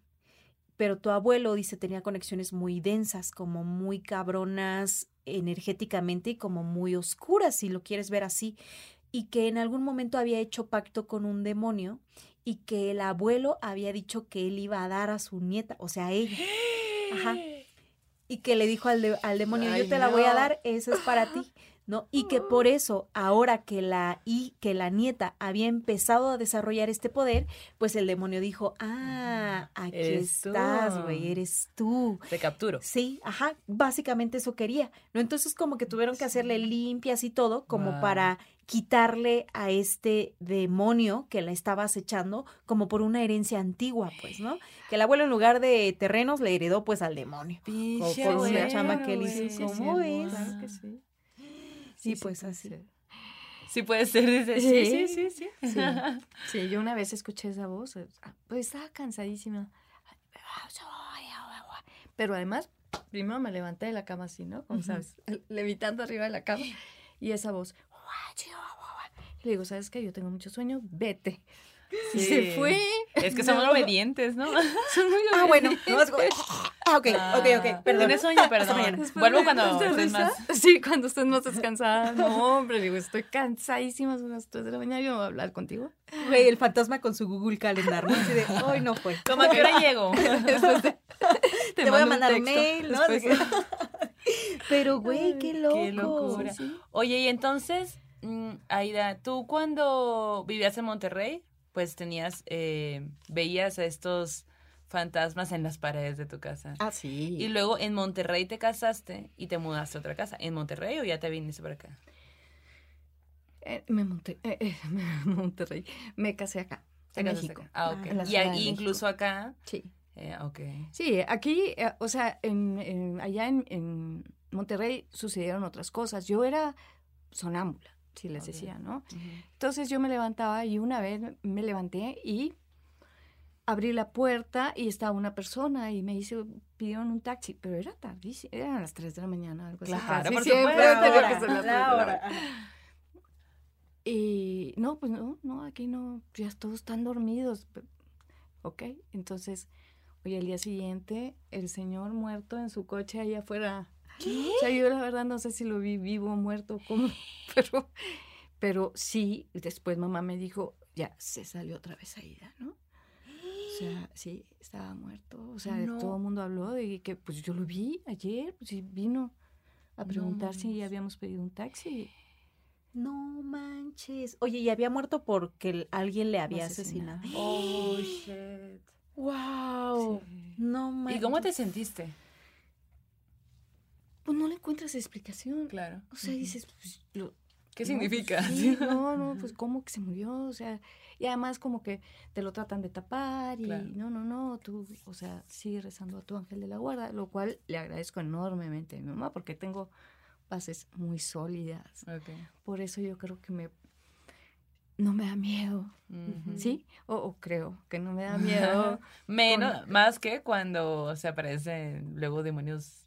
pero tu abuelo dice tenía conexiones muy densas, como muy cabronas energéticamente y como muy oscuras, si lo quieres ver así, y que en algún momento había hecho pacto con un demonio y que el abuelo había dicho que él iba a dar a su nieta, o sea, a ella. Ajá. Y que le dijo al, de- al demonio, yo te la voy a dar, eso es para ti. ¿No? Y que por <gasps> eso, ahora que la y que la nieta había empezado a desarrollar este poder, pues el demonio dijo, ah, aquí Eres tú. estás, güey, eres tú. Te capturo. Sí, ajá, básicamente eso quería, ¿no? Entonces como que tuvieron que hacerle limpias y todo, como Wow. para quitarle a este demonio que la estaba acechando, como por una herencia antigua, pues, ¿no? Que el abuelo en lugar de terrenos le heredó pues al demonio. Pinche por una chamba que él hizo, ¿cómo es? Claro que sí. Sí, sí pues puede así. ser. Sí puede ser, dice. Sí, sí, sí, sí. Sí. Sí, yo una vez escuché esa voz, eh, pues estaba cansadísima. Pero además, primero me levanté de la cama así, ¿no? Como sabes, <laughs> levitando arriba de la cama. Y esa voz. Le digo, ¿sabes qué? Yo tengo mucho sueño, vete. Y Sí. se fue. Es que somos No. obedientes, ¿no? <laughs> Son muy Ah, bueno, obedientes. no, es como- ah, ok, ok, ok, perdón. Tienes sueño, perdón. mañana. Después Vuelvo cuando ¿te estés risa? más. Sí, cuando estés más descansada. No, hombre, digo, estoy cansadísima, son las 3 de la mañana, yo voy a hablar contigo. Güey, el fantasma con su Google Calendar, ¿no? Así de, hoy no fue. ¿Cómo a qué hora llego? <laughs> Después de- Te, voy a mandar un mail, ¿no? Después- De que- Pero, güey, qué loco. Qué locura. Sí. Oye, y entonces, Aida, tú cuando vivías en Monterrey, pues tenías, eh, veías a estos fantasmas en las paredes de tu casa. Ah, sí. Y luego en Monterrey te casaste y te mudaste a otra casa. ¿En Monterrey o ya te viniste para acá? Eh, me monté, eh, eh, <laughs> me Monterrey. Me casé acá, ¿Te en México. acá? Ah, ok. la y ahí incluso acá. Sí. eh, ok. Sí, aquí, o sea, en, en- allá en, en Monterrey sucedieron otras cosas. Yo era sonámbula, si les decía, ¿no? Entonces yo me levantaba y una vez me levanté y abrí la puerta y estaba una persona y me hizo, pidieron un taxi, pero era tardísimo, eran las 3 de la mañana, algo así. Claro, casi por siempre supuesto. tenía La que ser las la hora. Y no, pues no, no, aquí no, ya todos están dormidos. Ok, entonces, oye, el día siguiente, el señor muerto en su coche allá afuera. O sea, yo la verdad no sé si lo vi vivo o muerto, como, <laughs> pero, pero sí, después mamá me dijo, ya se salió otra vez Aida, ¿no? O sea, sí, estaba muerto. O sea, No. todo el mundo habló de que, pues yo lo vi ayer, pues sí, vino a preguntar si manches. habíamos pedido un taxi. No manches. Oye, ¿y había muerto porque el- alguien le había Asesinado. asesinado? <gasps> Oh, shit. <gasps> Wow. Sí. No manches. ¿Y cómo te sentiste? Pues no le encuentras explicación. Claro. O sea, dices, pues, lo- ¿Qué no, significa? pues, sí, <laughs> no, no, pues cómo que se murió, o sea, y además como que te lo tratan de tapar y Claro. no, no, no, tú, o sea, sigue rezando a tu ángel de la guarda, lo cual le agradezco enormemente a mi mamá porque tengo bases muy sólidas. Ok. Por eso yo creo que me no me da miedo. ¿sí? O, o creo que no me da miedo. <laughs> Menos, más que cuando se aparecen luego demonios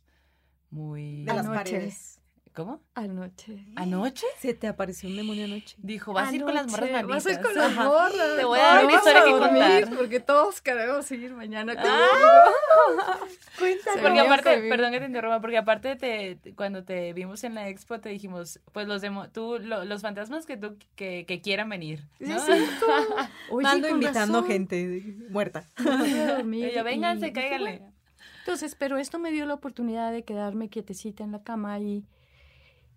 muy... De las Anoche. paredes. ¿Cómo? Anoche. ¿Anoche? Se te apareció un demonio anoche. Dijo, vas a ir con las morras malditas. Vas a ir con las Ajá. morras. Te voy a dar una historia que contar. Porque todos queremos ir mañana Ah. <laughs> Cuéntame. Porque aparte, perdón que te interrumpa, porque aparte te, te- cuando te vimos en la expo te dijimos, pues los demo, tú, lo- los fantasmas que tú que, que quieran venir. <laughs> Oye, Mando invitando razón. gente muerta. No voy a dormir Y yo, vénganse, y- cáiganle. Entonces, pero esto me dio la oportunidad de quedarme quietecita en la cama y,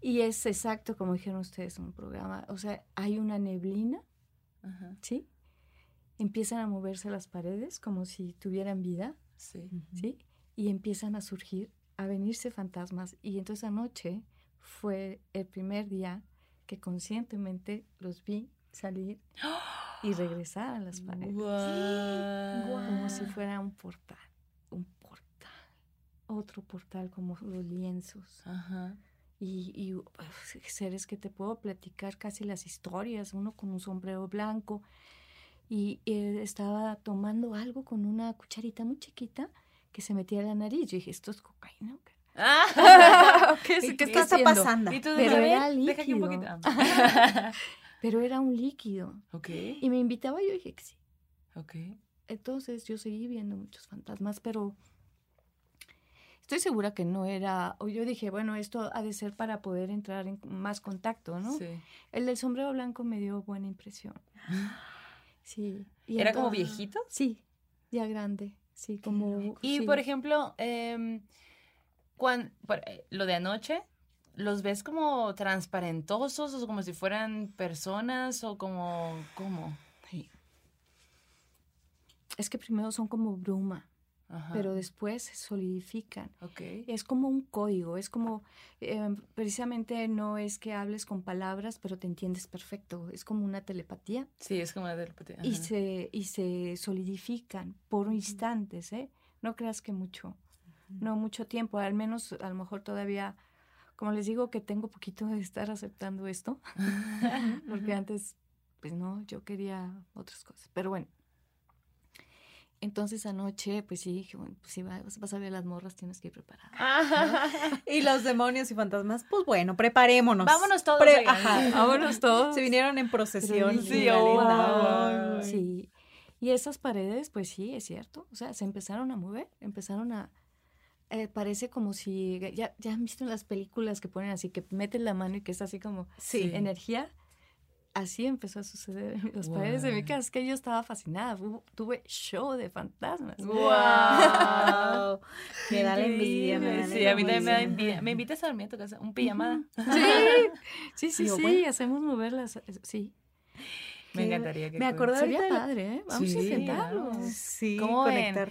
y es exacto como dijeron ustedes en un programa. O sea, hay una neblina, Ajá, ¿sí? Empiezan a moverse las paredes como si tuvieran vida, sí. ¿sí? Y empiezan a surgir, a venirse fantasmas. Y entonces anoche fue el primer día que conscientemente los vi salir y regresar a las paredes. <gasps> Guau. Como si fuera un portal, otro portal como los lienzos. Ajá. Y, y, seres que te puedo platicar casi las historias, uno con un sombrero blanco y eh, estaba tomando algo con una cucharita muy chiquita que se metía en la nariz. Yo dije, ¿esto es cocaína? qué?". Ah. <laughs> ¿Qué, es- ¿Qué, qué está haciendo? pasando? Y tú Pero era deja aquí un líquido. poquito. <laughs> Pero era un líquido. ok, Y me invitaba, yo dije que sí. ok. Entonces yo seguí viendo muchos fantasmas, pero estoy segura que no era, o yo dije, bueno, esto ha de ser para poder entrar en más contacto, ¿no? Sí. El del sombrero blanco me dio buena impresión. <gasps> Sí. y ¿Era como viejito? Sí, ya grande, sí, como... Y sí. por ejemplo, em, eh, lo de anoche, ¿los ves como transparentosos o como si fueran personas o como, cómo? Sí. Es que primero son como bruma, Ajá. pero después se solidifican. Ok. Es como un código, es como, eh, precisamente no es que hables con palabras, pero te entiendes perfecto, es como una telepatía Sí, es como una telepatía. y se, y se solidifican por instantes, ¿eh? No creas que mucho, no mucho tiempo, al menos a lo mejor todavía, como les digo, que tengo poquito de estar aceptando esto, <laughs> porque antes, pues no, yo quería otras cosas, pero bueno. Entonces anoche, pues sí, dije, bueno, pues si vas, vas a ver las morras, tienes que ir preparada. <laughs> Y los demonios y fantasmas, pues bueno, preparémonos. Vámonos todos. Pre- oigan. ajá, Vámonos todos. Se vinieron en procesión. Sí, oh, ay. Sí. Y esas paredes, pues sí, es cierto. O sea, se empezaron a mover, empezaron a... eh, parece como si... Ya, ya han visto en las películas que ponen así, que meten la mano y que es así como Sí. energía. Así empezó a suceder en las paredes de mi casa. Es que yo estaba fascinada. Tuve show de fantasmas. Wow. <laughs> Me da la envidia, me da la Sí, a mí también me da envidia. envidia. ¿Me invitas a dormir a tu casa? ¿Un pijamada? <laughs> Sí, sí, sí, sí, bueno. hacemos moverlas. eh, Sí. Me encantaría que me acordé Sería padre, ¿eh? Vamos a intentarlo. Sí, ¿Cómo conectar.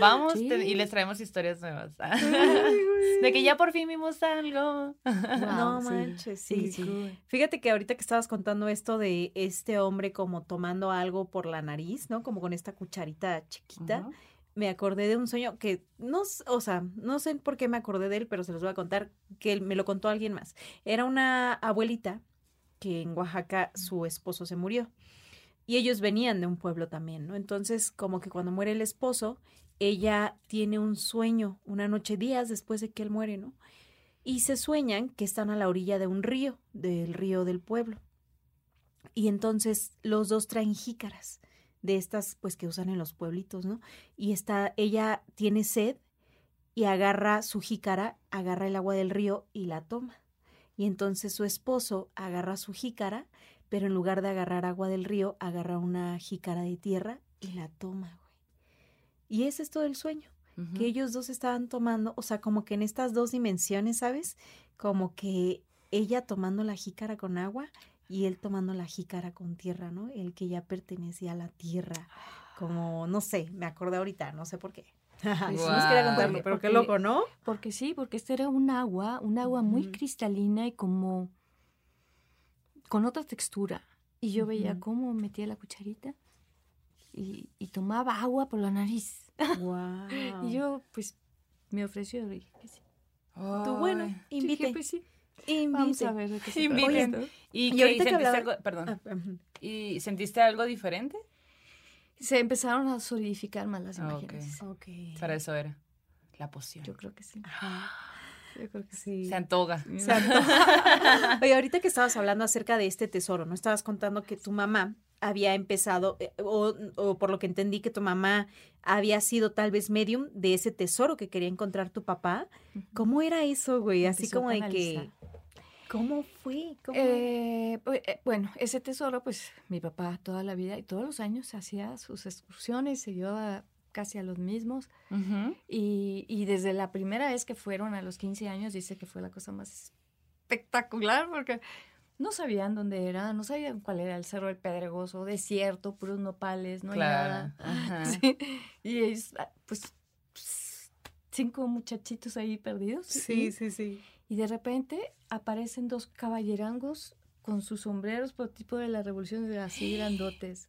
Vamos Sí. te- y les traemos historias nuevas. <laughs> de que ya por fin vimos algo. No Wow, manches, sí. Sí, Fíjate que ahorita que estabas contando esto de este hombre como tomando algo por la nariz, ¿no? Como con esta cucharita chiquita. Me acordé de un sueño que no, o sea, no sé por qué me acordé de él, pero se los voy a contar que él- me lo contó alguien más. Era una abuelita que en Oaxaca su esposo se murió. Y ellos venían de un pueblo también, ¿no? Entonces, como que cuando muere el esposo, ella tiene un sueño, una noche, días después de que él muere, ¿no? Y se sueñan que están a la orilla de un río, del río del pueblo. Y entonces los dos traen jícaras de estas, pues, que usan en los pueblitos, ¿no? Y está, ella tiene sed y agarra su jícara, agarra el agua del río y la toma. Y entonces su esposo agarra su jícara, pero en lugar de agarrar agua del río, agarra una jícara de tierra y la toma, güey. Y ese es todo el sueño, que ellos dos estaban tomando, o sea, como que en estas dos dimensiones, ¿sabes? Como que ella tomando la jícara con agua y él tomando la jícara con tierra, ¿no? El que ya pertenecía a la tierra. Como, no sé, me acordé ahorita, no sé por qué. no sí. quería contarlo, Porque- pero qué loco, ¿no? Porque sí, porque este era un agua, un agua muy cristalina y como con otra textura. Y yo veía Ujú. cómo metía la cucharita y, y tomaba agua por la nariz. Wow. <laughs> Y yo, pues, me ofreció y dije que sí. Tú, bueno, invite. pues sí, invite. vamos a ver qué se esto. ¿Y, Y ahorita que sentiste hablaba- algo? Perdón. Ah. ¿Y sentiste algo diferente? Se empezaron a solidificar más las Ah, imágenes. Ok. Para eso era. La poción. Yo creo que sí. Ajá. Yo creo que sí. Se antoja. Se antoja. Oye, ahorita que estabas hablando acerca de este tesoro, ¿no? Estabas contando que tu mamá había empezado, eh, o, o por lo que entendí, que tu mamá había sido tal vez medium de ese tesoro que quería encontrar tu papá. ¿Cómo era eso, güey? Así Empezó como de que... ¿Cómo fue? ¿Cómo? Eh, eh, bueno, ese tesoro, pues mi papá toda la vida y todos los años hacía sus excursiones, se llevaba casi a los mismos. Y, y desde la primera vez que fueron a los 15 años, dice que fue la cosa más espectacular porque no sabían dónde era, no sabían cuál era el Cerro del Pedregoso, desierto, puros nopales, no hay Claro. nada. <laughs> Ajá. Sí. Y ellos, ah, pues, cinco muchachitos ahí perdidos. sí, sí, sí. Y de repente aparecen dos caballerangos con sus sombreros por tipo de la revolución de así <gasps> grandotes.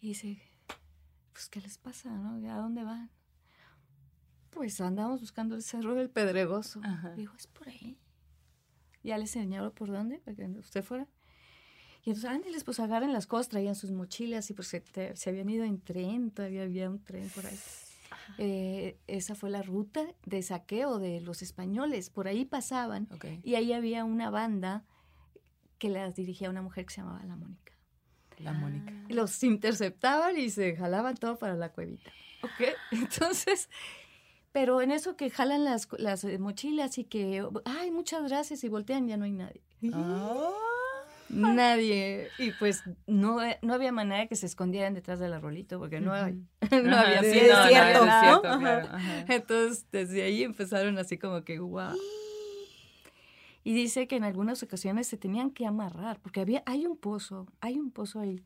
Y dice, pues, ¿qué les pasa, no? ¿A dónde van? Pues andamos buscando el cerro del Pedregoso. Ajá. Digo, es por ahí. Ya les enseñaron por dónde, para que usted fuera. Y entonces, ándeles, pues agarren las cosas, traían sus mochilas y pues se, te- se habían ido en tren, todavía había un tren por ahí. Eh, esa fue la ruta de saqueo de los españoles. Por ahí pasaban y ahí había una banda que las dirigía una mujer que se llamaba La Mónica. La Mónica. Ah. los interceptaban y se jalaban todo para la cuevita. ¿Ok? <laughs> Entonces, pero en eso que jalan las, las eh, mochilas y que, ay, muchas gracias y voltean, ya no hay nadie. Ah. <laughs> Nadie. Y pues no, no había manera de que se escondieran detrás del arbolito porque no, hay- <laughs> no Ajá, había sí, no, cierto. Entonces, desde ahí empezaron así como que, wow. <gasps> Y dice que en algunas ocasiones se tenían que amarrar, porque había, hay un pozo, hay un pozo ahí,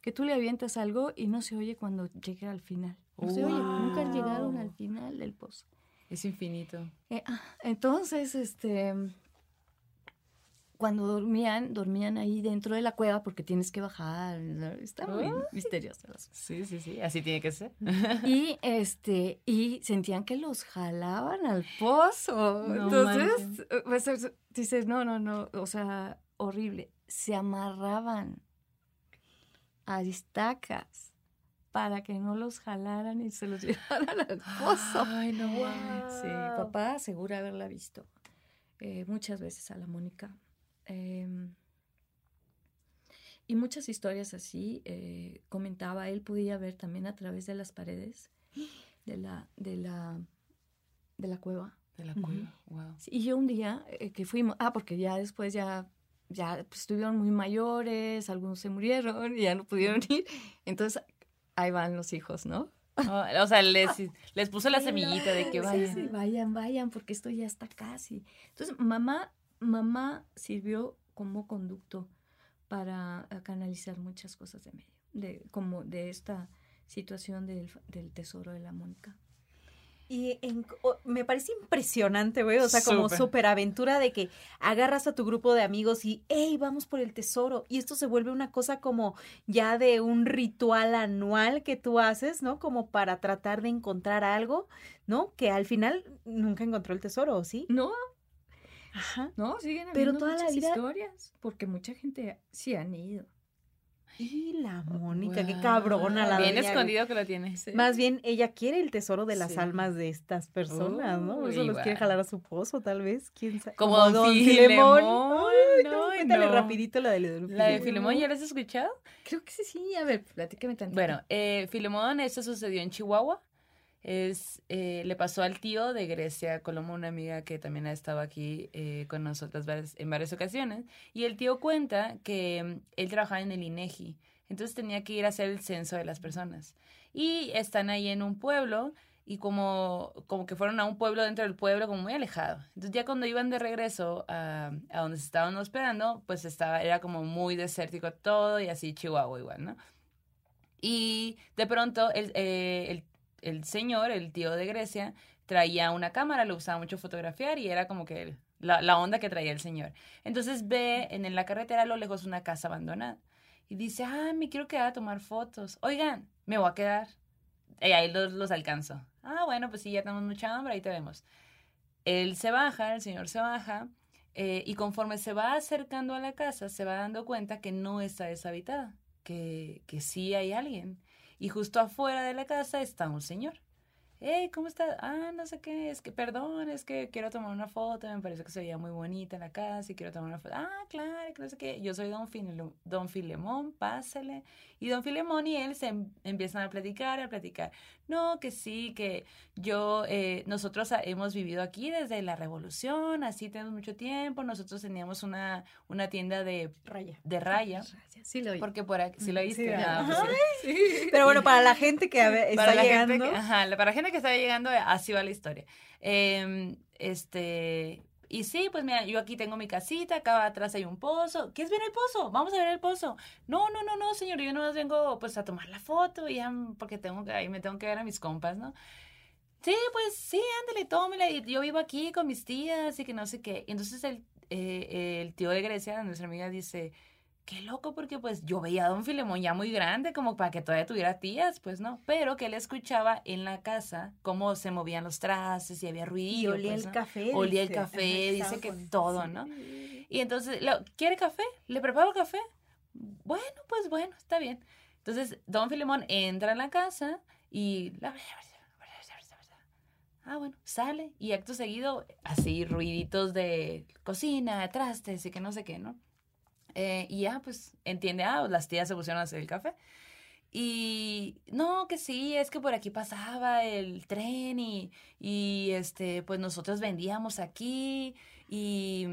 que tú le avientas algo y no se oye cuando llegue al final. No se oye, nunca llegaron al final del pozo. Es infinito. Eh, ah, entonces, este, cuando dormían, dormían ahí dentro de la cueva porque tienes que bajar. Está muy misterioso. Sí, sí, sí. Así tiene que ser. Y <laughs> este, y sentían que los jalaban al pozo. No Entonces, eh, pues, es- dices, no, no, no, o sea, horrible. Se amarraban a estacas para que no los jalaran y se los <laughs> llevaran al pozo. Ay, no. Sí, papá asegura haberla visto eh, muchas veces a la Mónica. Em, y muchas historias así eh, comentaba, él podía ver también a través de las paredes de la, de la, de la cueva. De la cueva. Wow. Sí, Y yo un día eh, que fuimos, ah, porque ya después ya, ya pues, estuvieron muy mayores, algunos se murieron y ya no pudieron ir. Entonces, ahí van los hijos, ¿no? o sea, les, les puso la semillita de que vayan. sí, vayan, vayan, porque esto ya está casi. Entonces, mamá, mamá sirvió como conducto para eh, canalizar muchas cosas de medio, de, como de esta situación del, del tesoro de la Mónica. Y en- me parece impresionante, güey. O sea, como Súper. superaventura de que agarras a tu grupo de amigos y, hey, vamos por el tesoro. Y esto se vuelve una cosa como ya de un ritual anual que tú haces, ¿no? Como para tratar de encontrar algo, ¿no? Que al final nunca encontró el tesoro, ¿o ¿sí? No, Ajá. no, siguen Pero habiendo toda la muchas vida- historias, porque mucha gente sí han ido. Y la Mónica, qué cabrona la Bien doña, escondido que lo tiene. Más bien, ella quiere el tesoro de las Sí. almas de estas personas, ¿no? Por eso Uy, los quiere jalar a su pozo, tal vez. ¿Quién sabe? Como Don Filemón. Ay, no, No, cuéntale no. rapidito la de Don ¿La de Filemón. Filemón ya la has escuchado? Creo que sí, sí, a ver, platícame tanto. Bueno, eh, Filemón, esto sucedió en Chihuahua. Es, eh, le pasó al tío de Grecia Colombo, una amiga que también ha estado aquí eh, con nosotras en varias ocasiones. Y el tío cuenta que mm, él trabajaba en el INEGI, entonces tenía que ir a hacer el censo de las personas. Y están ahí en un pueblo y como, como que fueron a un pueblo dentro del pueblo, como muy alejado. Entonces ya cuando iban de regreso a, a donde se estaban hospedando, pues estaba, era como muy desértico todo y así Chihuahua igual, ¿no? Y de pronto el, eh, el, el señor, el tío de Grecia, traía una cámara, lo usaba mucho fotografiar y era como que la, la onda que traía el señor. Entonces ve en, la carretera a lo lejos una casa abandonada y dice, ah, me quiero quedar a tomar fotos. Oigan, me voy a quedar. Y ahí los, los alcanzo. Ah, bueno, pues sí, ya tenemos mucha hambre, ahí te vemos. Él se baja, el señor se baja, eh, y conforme se va acercando a la casa, se va dando cuenta que no está deshabitada, que, que sí hay alguien. Y justo afuera de la casa está un señor. Hey, ¿cómo estás? Ah, no sé qué, es que, perdón, es que quiero tomar una foto, me parece que se veía muy bonita la casa y quiero tomar una foto. Ah, claro, que no sé qué. Yo soy don, Filemo- don Filemón, pásale. Y don Filemón y él se em- empiezan a platicar, a platicar. No, que sí, que yo, eh, nosotros hemos vivido aquí desde la revolución, así tenemos mucho tiempo. Nosotros teníamos una, una tienda de, Raya. de raya. <laughs> Sí lo oí. Porque por aquí, si lo Sí, viste, ¿verdad? Ah, pues sí. Pero bueno, para la gente que ver, está para la llegando. gente que, ajá, la- para la gente que está llegando, así va la historia. Em, este, y sí, pues mira, yo aquí tengo mi casita, acá atrás hay un pozo. ¿Quieres ver el pozo? Vamos a ver el pozo. No, no, no, no, señor, yo no vengo pues a tomar la foto y ya, porque tengo que, ahí me tengo que ver a mis compas, ¿no? Sí, pues sí, ándale, tómela. Yo vivo aquí con mis tías y que no sé qué. Entonces el, eh, el tío de Grecia, nuestra amiga, dice, qué loco, porque pues yo veía a don Filemón ya muy grande, como para que todavía tuviera tías, pues no. Pero que él escuchaba en la casa cómo se movían los trastes y había Y ruido. olía pues, el ¿no? café. Olía el café, dice que todo. ¿no? Y entonces, ¿quiere café? ¿Le preparo café? Bueno, pues bueno, está bien. Entonces, don Filemón entra en la casa y... Ah, bueno, sale y acto seguido, así, ruiditos de cocina, trastes y que no sé qué, ¿no? Eh, y ya, pues, entiende, ah, las tías se pusieron a hacer el café. Y no, que sí, es que por aquí pasaba el tren y, y este, pues nosotros vendíamos aquí y,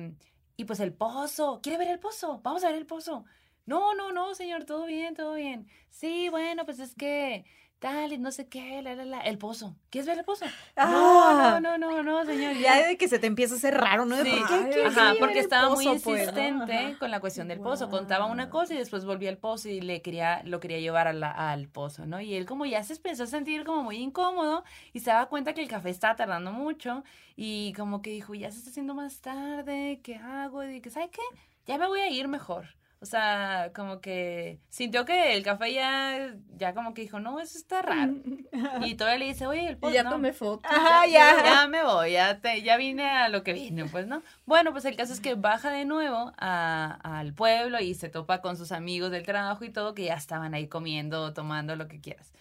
y pues el pozo. ¿Quiere ver el pozo? Vamos a ver el pozo. No, no, no, señor, todo bien, todo bien. Sí, bueno, pues es que tal y no sé qué, la, la, la. El pozo. ¿Quieres ver el pozo? Ah. No, no, no, no, no, señor. Ya de que se te empieza a hacer raro, ¿no? Sí, ¿Por qué quieres ajá, ver porque el estaba muy pues, no? insistente con la cuestión del pozo. Contaba una cosa y después volvía al pozo y le quería, lo quería llevar a la- al pozo, ¿no? Y él como ya se empezó a sentir como muy incómodo y se daba cuenta que el café estaba tardando mucho y como que dijo, ya se está haciendo más tarde, ¿qué hago? Y que, ¿sabe qué? Ya me voy a ir mejor. O sea, como que sintió que el café ya, ya como que dijo, no, eso está raro. <laughs> Y todavía le dice, oye, el. Y ya no, tomé fotos. Ajá, ya. ya me voy, ya, te, ya vine a lo que vine, pues, ¿no? Bueno, pues el caso es que baja de nuevo a- al pueblo y se topa con sus amigos del trabajo y todo, que ya estaban ahí comiendo, tomando, lo que quieras.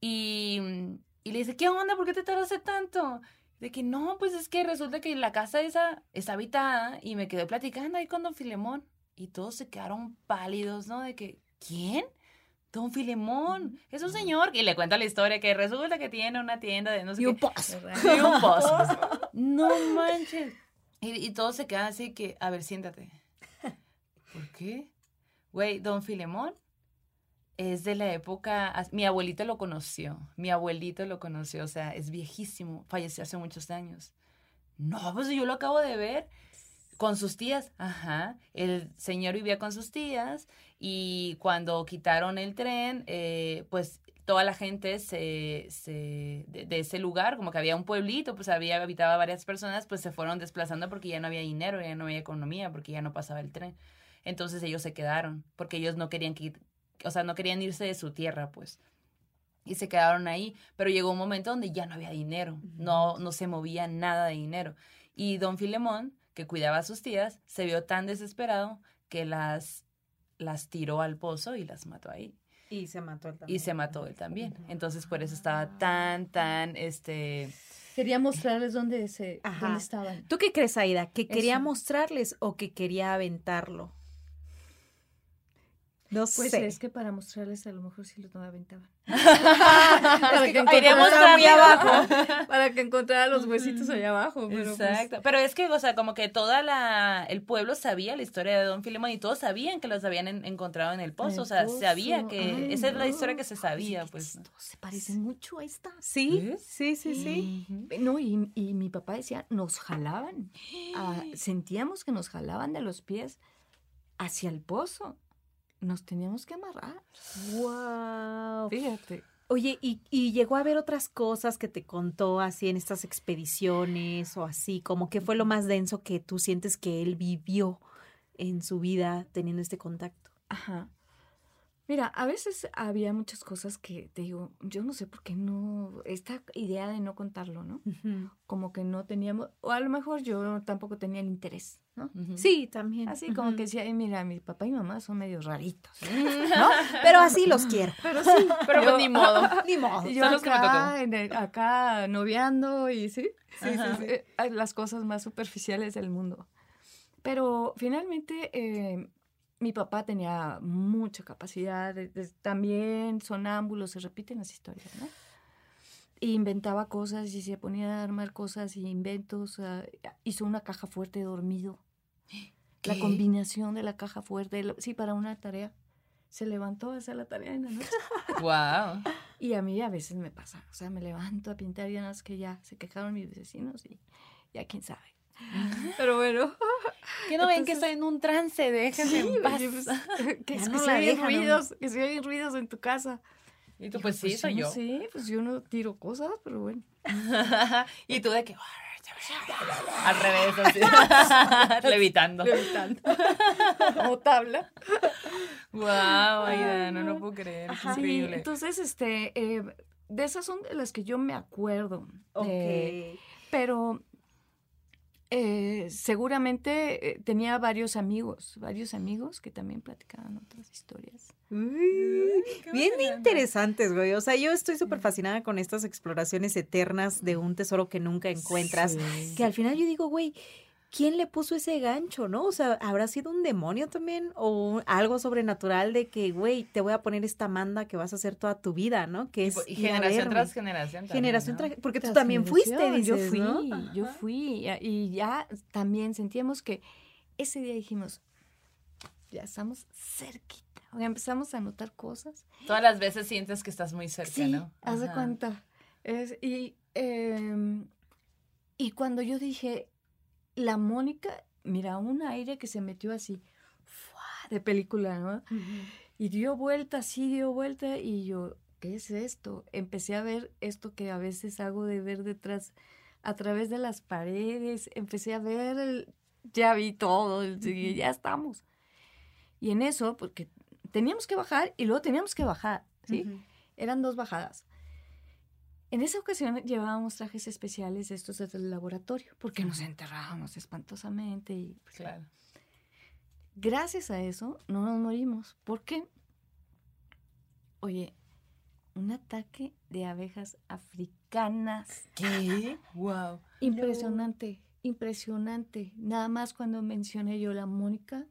Y, y le dice, ¿qué onda? ¿Por qué te tardaste tanto? De que no, pues es que resulta que la casa esa está habitada y me quedé platicando ahí con don Filemón y todos se quedaron pálidos, ¿no? De que, ¿quién? Don Filemón, es un señor y le cuenta la historia que resulta que tiene una tienda de no sé Y un qué. <laughs> Y un. <laughs> No manches. Y, y todos se quedan así que, a ver, siéntate. ¿Por qué? Güey, don Filemón es de la época, mi abuelito lo conoció, mi abuelito lo conoció, o sea, es viejísimo, falleció hace muchos años. No, pues yo lo acabo de ver con sus tías, ajá, el señor vivía con sus tías y cuando quitaron el tren, eh, pues toda la gente se, se de, de ese lugar, como que había un pueblito, pues había habitaba varias personas, pues se fueron desplazando porque ya no había dinero, ya no había economía, porque ya no pasaba el tren. Entonces ellos se quedaron, porque ellos no querían que, o sea, no querían irse de su tierra, pues. Y se quedaron ahí, pero llegó un momento donde ya no había dinero, no, no se movía nada de dinero. Y don Filemón, que cuidaba a sus tías, se vio tan desesperado que las, las tiró al pozo y las mató ahí. Y se mató él Y se mató él también. Entonces por eso estaba tan, tan, este... Quería mostrarles dónde, se, Ajá. dónde estaban. ¿Tú qué crees, Aida? ¿Que quería Eso. mostrarles o que quería aventarlo? No Pues sé. es que para mostrarles a lo mejor sí lo aventaban. <laughs> Para que quería muy abajo. Para que encontrara los huesitos allá abajo. Pero pues, Exacto. Pero es que, o sea, como que toda la, el pueblo sabía la historia de Don Filemón y todos sabían que los habían en- encontrado en el pozo. el o sea, pozo. sabía que Ay, esa es la no. historia que se sabía, pues. Se parece mucho a esta. Sí, sí, sí, sí. No, y, y mi papá decía, nos jalaban. Ah, <gasps> sentíamos que nos jalaban de los pies hacia el pozo. Nos teníamos que amarrar. Wow. Fíjate. Oye, ¿y, y llegó a ver otras cosas que te contó así en estas expediciones o así? Como que fue lo más denso que tú sientes que él vivió en su vida teniendo este contacto. Ajá. Mira, a veces había muchas cosas que te digo, yo no sé por qué no, esta idea de no contarlo, ¿no? Como que no teníamos, o a lo mejor yo tampoco tenía el interés, ¿no? Sí, también. Así como que decía, "Ay, mira, mi papá y mamá son medio raritos. <laughs> ¿No? Pero así los quiero. Pero sí, Pero yo- ni modo. <laughs> Ni modo. Yo Son los que me acá, en el- acá noviando y sí, sí, sí, Ajá. sí, eh, las cosas más superficiales del mundo. Pero finalmente eh, mi papá tenía mucha capacidad, de- de- también sonámbulo, se repiten las historias, ¿no? Y inventaba cosas y se ponía a armar cosas y inventos. ah, hizo una caja fuerte dormido. <gasps> La combinación de la caja fuerte, lo- sí, para una tarea. Se levantó a hacer la tarea en la noche. <laughs> Wow. Y a mí a veces me pasa, o sea, me levanto a pintar y nada más que ya se quejaron mis vecinos y ya quién sabe. <laughs> Pero bueno, Que no ven que estoy en un trance, déjenme en paz. pues, <laughs> que, Ya que no se la oyen dejan, ruidos, que se oyen ruidos en tu casa. Y tú, Digo, pues sí, soy no yo. sé, pues yo no tiro cosas, pero bueno. <laughs> y tú de que. Al revés, así. Levitando. Levitando. Como tabla. Wow, Aida, no lo puedo creer. Es Sí, increíble. entonces, este, eh, de esas son de las que yo me acuerdo. Eh, Ok. pero eh, seguramente eh, tenía varios amigos, varios amigos que también platicaban otras historias. Uy, Bien buena interesantes, güey. O sea, yo estoy súper fascinada con estas exploraciones eternas de un tesoro que nunca encuentras. Sí. Que al final yo digo, güey, ¿quién le puso ese gancho, no? O sea, ¿habrá sido un demonio también o algo sobrenatural de que, güey, te voy a poner esta manda que vas a hacer toda tu vida, ¿no? Que Y, es y generación tras generación. también, generación ¿no? tras porque tú también fuiste, dices, yo fui, ¿no? yo fui y- ya también sentíamos que ese día dijimos, ya estamos cerquita. O sea, empezamos a notar cosas. Todas las veces sientes que estás muy cerca, Sí, ¿no? haz de cuenta. Es- y, em, y cuando yo dije, la Mónica, mira, un aire que se metió así, ¡fua! de película, ¿no? Y dio vuelta, sí dio vuelta, y yo, ¿qué es esto? Empecé a ver esto que a veces hago de ver detrás, a través de las paredes, empecé a ver, el- ya vi todo, el- ya estamos. Y en eso, porque teníamos que bajar y luego teníamos que bajar, ¿sí? Eran dos bajadas. En esa ocasión llevábamos trajes especiales estos desde el laboratorio, porque nos enterrábamos espantosamente y pues, Claro. gracias a eso no nos morimos. ¿Por qué? Oye, un ataque de abejas africanas. ¿Qué? <laughs> Wow. Impresionante, impresionante. Nada más cuando mencioné yo la Mónica,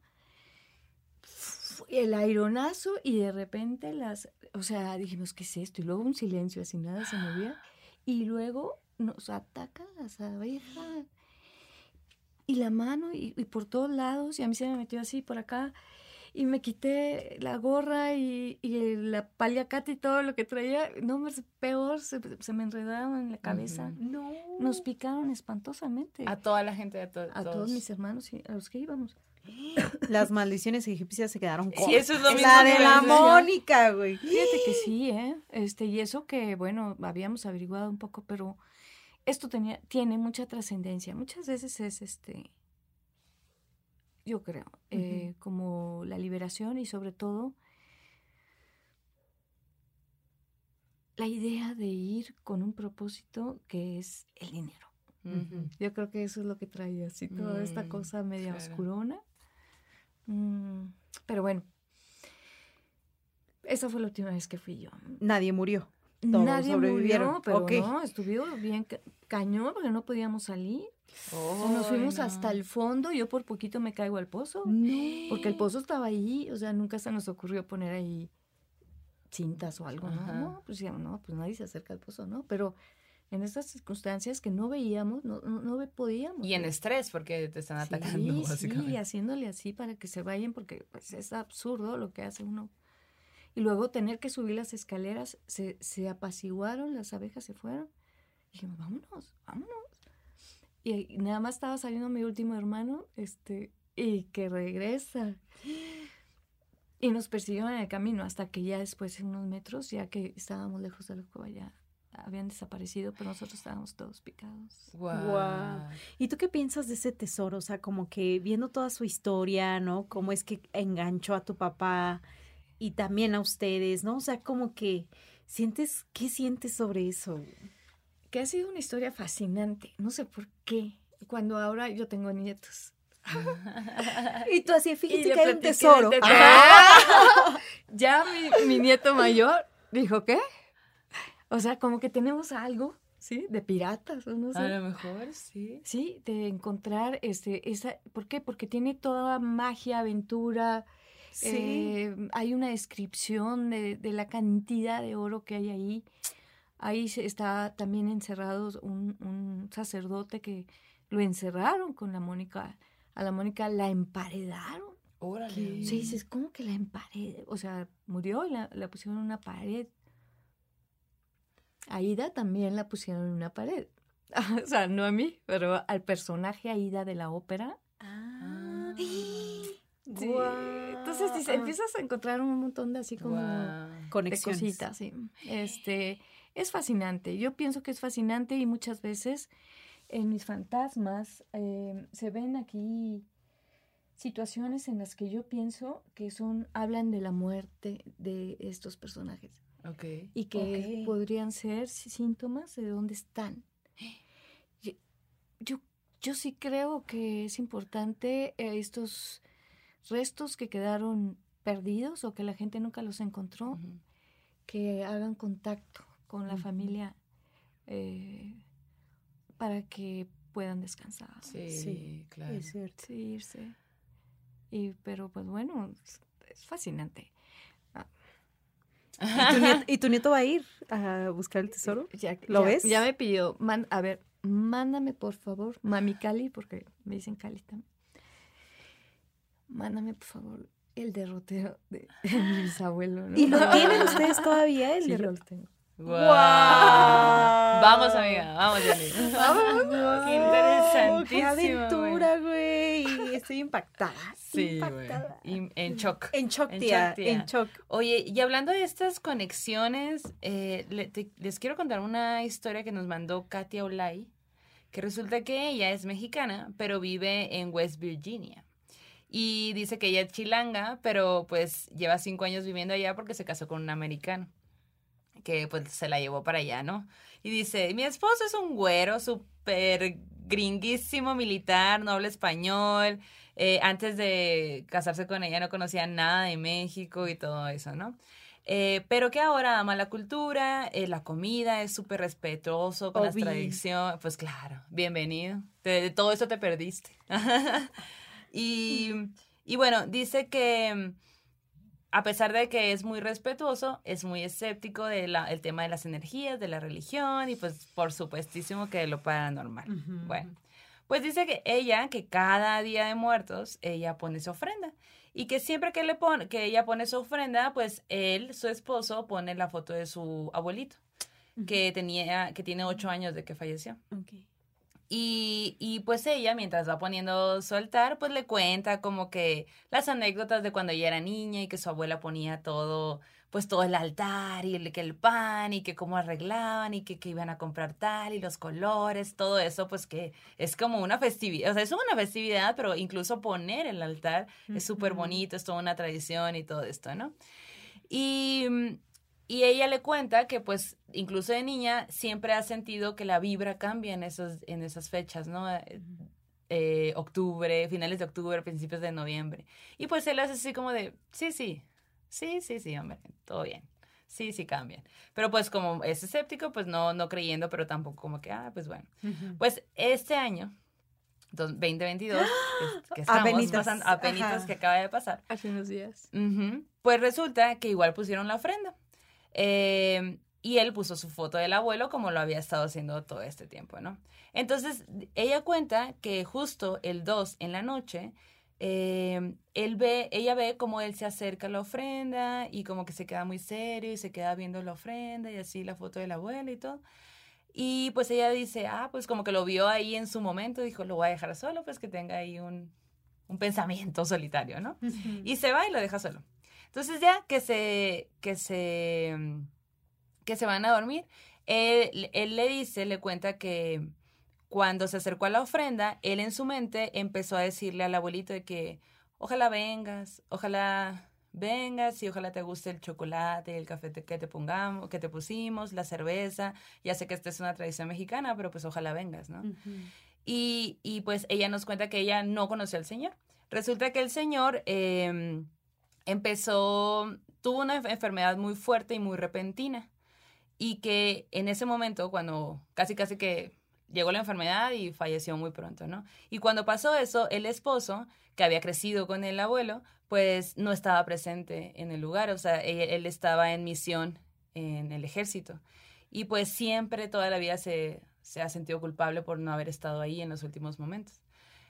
el aironazo y de repente las, o sea, dijimos, ¿qué es esto? Y luego un silencio, así nada se movía. Y luego nos atacan las abejas. Y la mano y, y por todos lados, y a mí se me metió así por acá. Y me quité la gorra y, y la paliacate y todo lo que traía. No, hombre, peor, se, se me enredaba en la cabeza. No. Nos picaron espantosamente. A toda la gente, a, to- A todos mis hermanos y a los que íbamos. Las maldiciones egipcias se quedaron Sí, cortas. eso es lo mismo La de la. Mónica, güey. Fíjate que sí, ¿eh? Este, y eso que, bueno, habíamos averiguado un poco, pero esto tenía, tiene mucha trascendencia. Muchas veces es este, yo creo, eh, como la liberación y sobre todo la idea de ir con un propósito que es el dinero. Yo creo que eso es lo que trae así toda esta Mm, cosa media claro. oscurona. Mm, pero bueno, esa fue la última vez que fui yo. Nadie murió. Todos Nadie sobrevivieron. murió, pero Ok. no, estuvimos bien ca- cañón porque no podíamos salir. Nos Ay, fuimos no. hasta el fondo, yo por poquito me caigo al pozo, porque el pozo estaba ahí, o sea, nunca se nos ocurrió poner ahí cintas o algo, ¿no? Ajá. No, pues ya, no, pues nadie se acerca al pozo, ¿no? Pero en estas circunstancias que no veíamos, no, no, podíamos. Y en estrés, porque te están atacando, <laughs> Sí, básicamente. sí, haciéndole así para que se vayan, porque pues, es absurdo lo que hace uno. Y luego tener que subir las escaleras, se, se apaciguaron, las abejas se fueron. Y dijimos, vámonos, vámonos. Y, y nada más estaba saliendo mi último hermano, este, y que regresa. Y nos persiguieron en el camino hasta que ya después, en unos metros, ya que estábamos lejos de la cueva, ya habían desaparecido, pero nosotros estábamos todos picados. Guau. Guau. ¿Y tú qué piensas de ese tesoro? O sea, como que viendo toda su historia, ¿no? Cómo es que enganchó a tu papá y también a ustedes, ¿no? O sea, como que sientes, ¿qué sientes sobre eso? que ha sido una historia fascinante. No sé por qué. Cuando ahora yo tengo nietos. <laughs> Y tú así, fíjate que hay un tesoro. Ah. <laughs> Ya mi, mi nieto mayor dijo, ¿qué? O sea, como que tenemos algo, ¿sí? De piratas, o no sé. A lo mejor, sí. Sí, de encontrar este, esa. ¿Por qué? Porque tiene toda magia, aventura. Sí. eh, hay una descripción de, de la cantidad de oro que hay ahí. Ahí está también encerrado un, un sacerdote que lo encerraron con la Mónica. A la Mónica la emparedaron. Órale. Sí, dices, ¿cómo que la emparedé? O sea, murió y la, la pusieron en una pared. Aida también la pusieron en una pared. <laughs> o sea, no a mí, pero al personaje Aida de la ópera. Ah. <gasps> Sí. Guau. Entonces dice, empiezas a encontrar un montón de así como de Conexiones. cositas, sí. Este, es fascinante. Yo pienso que es fascinante y muchas veces en mis fantasmas eh, se ven aquí situaciones en las que yo pienso que son hablan de la muerte de estos personajes Y que podrían ser sí- síntomas de dónde están. <gasps> Yo, yo, yo sí creo que es importante eh, estos restos que quedaron perdidos o que la gente nunca los encontró, que hagan contacto con la familia eh, para que puedan descansar. Sí, Sí, claro. Es cierto. Sí, irse. Y, pero pues bueno, es, es fascinante. ¿Y tu, nieto, y tu nieto va a ir a buscar el tesoro? Ya, ¿Lo ya- ves? Ya me pidió, man- a ver, mándame por favor, mami Cali, porque me dicen Cali también. Mándame por favor el derrotero de, de mi bisabuelo. ¿no? ¿Y lo tienen ustedes <laughs> todavía? El Sí, de- lo tengo. Guau. Vamos, amiga, vamos, Jenny. Qué interesantísimo. ¡Qué aventura, güey! Estoy impactada. Sí, impactada. Y- En shock. En shock, En tía. shock, tía. En shock. Oye, y hablando de estas conexiones, eh, le- te- les quiero contar una historia que nos mandó Katia Olay, que resulta que ella es mexicana, pero vive en West Virginia. Y dice que ella es chilanga, pero pues lleva cinco años viviendo allá porque se casó con un americano, que pues se la llevó para allá, ¿no? Y dice, mi esposo es un güero súper gringuísimo militar, no habla español, eh, antes de casarse con ella no conocía nada de México y todo eso, ¿no? Eh, pero que ahora ama la cultura, eh, la comida, es súper respetuoso con las tradiciones. Pues claro, bienvenido. De, de todo eso te perdiste. <laughs> y, y bueno, dice que a pesar de que es muy respetuoso, es muy escéptico del el tema de las energías, de la religión y pues por supuestísimo que de lo paranormal. Bueno, pues dice que ella, que cada día de muertos, ella pone su ofrenda. Y que siempre que, le pone, que ella pone su ofrenda, pues él, su esposo, pone la foto de su abuelito, que, tenía, que tiene ocho años de que falleció. Ok. Y, y pues ella, mientras va poniendo su altar, pues le cuenta como que las anécdotas de cuando ella era niña y que su abuela ponía todo, pues todo el altar y el, que el pan y que cómo arreglaban y que, que iban a comprar tal y los colores, todo eso, pues que es como una festividad, o sea, es una festividad, pero incluso poner el altar es súper bonito, es toda una tradición y todo esto, ¿no? Y, y ella le cuenta que pues incluso de niña siempre ha sentido que la vibra cambia en, esos, en esas fechas, ¿no? Eh, eh, octubre, finales de octubre, principios de noviembre. Y pues él hace así como de, sí, sí, sí, sí, sí, hombre, todo bien. Sí, sí cambian. Pero pues como es escéptico, pues no, no creyendo, pero tampoco como que, ah, pues bueno. Pues este año, dos- 2022, que, que estamos Apenitas, pasando, apenitas que acaba de pasar, Hace unos días. Pues resulta que igual pusieron la ofrenda. Eh, y él puso su foto del abuelo como lo había estado haciendo todo este tiempo, ¿no? Entonces, ella cuenta que justo el 2 en la noche, eh, él ve, ella ve como él se acerca a la ofrenda y como que se queda muy serio y se queda viendo la ofrenda y así la foto del abuelo y todo. Y pues ella dice, ah, pues como que lo vio ahí en su momento, dijo, lo voy a dejar solo, pues que tenga ahí un, un pensamiento solitario, ¿no? Y se va y lo deja solo. Entonces ya que se, que se, mm, que se van a dormir, él, él le dice, le cuenta que cuando se acercó a la ofrenda, él en su mente empezó a decirle al abuelito de que ojalá vengas, ojalá vengas y ojalá te guste el chocolate, el café que te pongamos, que te pusimos, la cerveza. Ya sé que esta es una tradición mexicana, pero pues ojalá vengas, ¿no? Y, y, pues ella nos cuenta que ella no conoció al Señor. Resulta que el Señor eh, empezó, tuvo una enf- enfermedad muy fuerte y muy repentina. Y que en ese momento, cuando casi casi que llegó la enfermedad y falleció muy pronto, ¿no? Y cuando pasó eso, el esposo, que había crecido con el abuelo, pues no estaba presente en el lugar, o sea, él, él estaba en misión en el ejército. Y pues siempre, toda la vida se, se ha sentido culpable por no haber estado ahí en los últimos momentos.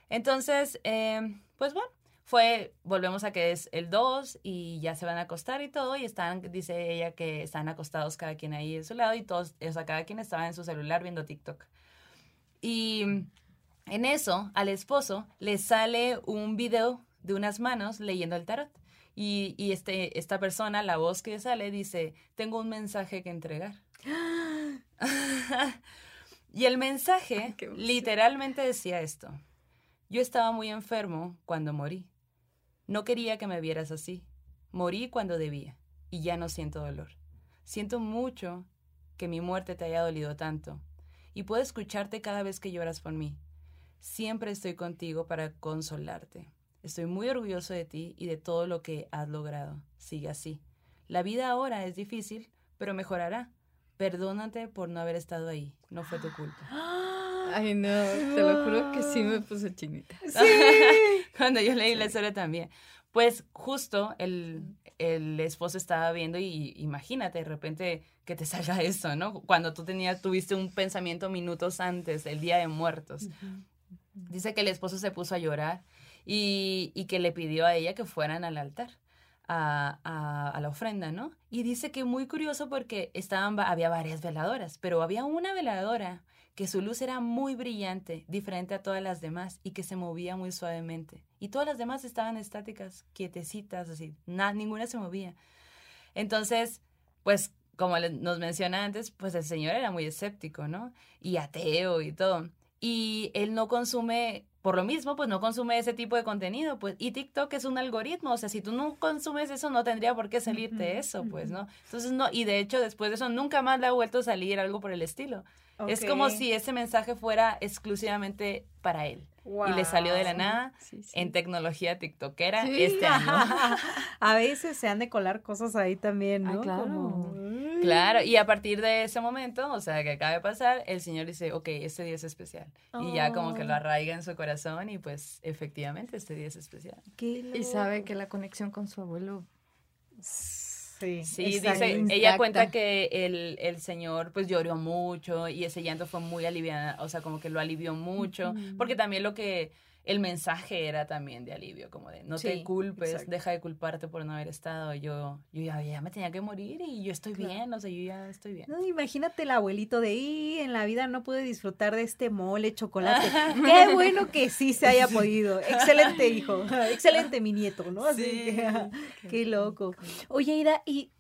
Entonces, eh, pues bueno, fue, volvemos a que es el 2 y ya se van a acostar y todo, y están, dice ella que están acostados cada quien ahí de su lado y todos, o sea, cada quien estaba en su celular viendo TikTok. Y en eso, al esposo le sale un video de unas manos leyendo el tarot. Y, y este, esta persona, la voz que sale, dice, tengo un mensaje que entregar. <gasps> <laughs> y el mensaje literalmente decía esto. Yo estaba muy enfermo cuando morí. No quería que me vieras así. Morí cuando debía y ya no siento dolor. Siento mucho que mi muerte te haya dolido tanto y puedo escucharte cada vez que lloras por mí. Siempre estoy contigo para consolarte. Estoy muy orgulloso de ti y de todo lo que has logrado. Sigue así. La vida ahora es difícil, pero mejorará. Perdónate por no haber estado ahí. No fue tu culpa. <gasps> Ay, no, te lo juro que sí me puse chinita. Cuando yo leí la historia también. Pues justo el, el esposo estaba viendo y imagínate de repente que te salga <laughs> eso, ¿no? Cuando tú tenías, tuviste un pensamiento minutos antes, el Día de Muertos. Dice que el esposo se puso a llorar y, y que le pidió a ella que fueran al altar. A, a, a, la ofrenda, ¿no? Y dice que muy curioso porque estaban, había varias veladoras, pero había una veladora que su luz era muy brillante, diferente a todas las demás y que se movía muy suavemente. Y todas las demás estaban estáticas, quietecitas, así, nada, ninguna se movía. Entonces, pues como nos menciona antes, pues el señor era muy escéptico, ¿no? Y ateo y todo. Y él no consume, por lo mismo, pues no consume ese tipo de contenido, pues. Y TikTok es un algoritmo, o sea, si tú no consumes eso, no tendría por qué salirte eso, pues, ¿no? Entonces, no, y de hecho, después de eso, nunca más le ha vuelto a salir algo por el estilo. Es como si ese mensaje fuera exclusivamente para él. Y le salió de la nada en tecnología tiktokera este año. <laughs> a veces se han de colar cosas ahí también, ¿no? claro. Claro, y a partir de ese momento, o sea, que acaba de pasar, el Señor dice, ok, este día es especial. Y ya como que lo oh. arraiga en su corazón y pues efectivamente este día es especial. y sabe que la conexión con su abuelo Sí, sí dice, ella cuenta que el, el, señor pues lloró mucho y ese llanto fue muy aliviado, o sea, como que lo alivió mucho, porque también lo que el mensaje era también de alivio, como de no te culpes, deja de culparte por no haber estado. Yo, yo ya, me tenía que morir y yo estoy bien, o sea, yo ya estoy bien. No, imagínate el abuelito de, y en la vida no pude disfrutar de este mole, chocolate. <laughs> Qué bueno que sí se haya podido. Excelente <laughs> hijo, excelente mi nieto, ¿no? Así que, qué loco. Oye, Ida, y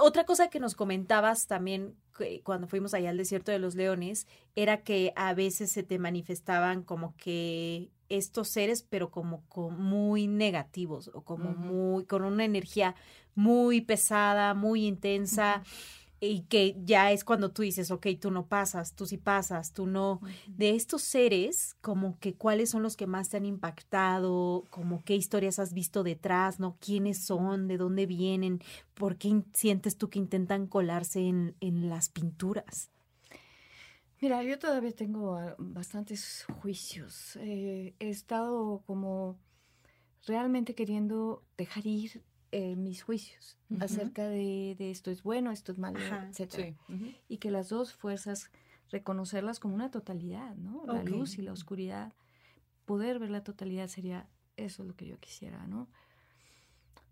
otra cosa que nos comentabas también cuando fuimos allá al desierto de los leones era que a veces se te manifestaban como que estos seres, pero como, muy negativos o como muy, con una energía muy pesada, muy intensa. Y que ya es cuando tú dices, ok, tú no pasas, tú sí pasas, tú no. De estos seres, como que cuáles son los que más te han impactado, como qué historias has visto detrás, ¿no? ¿Quiénes son? ¿De dónde vienen? ¿Por qué sientes tú que intentan colarse en, en las pinturas? Mira, yo todavía tengo ah, bastantes juicios. Eh, he estado como realmente queriendo dejar ir eh, mis juicios acerca de, esto es bueno, esto es malo, etc. Y que las dos fuerzas, reconocerlas como una totalidad, ¿no? La luz y la oscuridad. Poder ver la totalidad sería eso lo que yo quisiera, ¿no?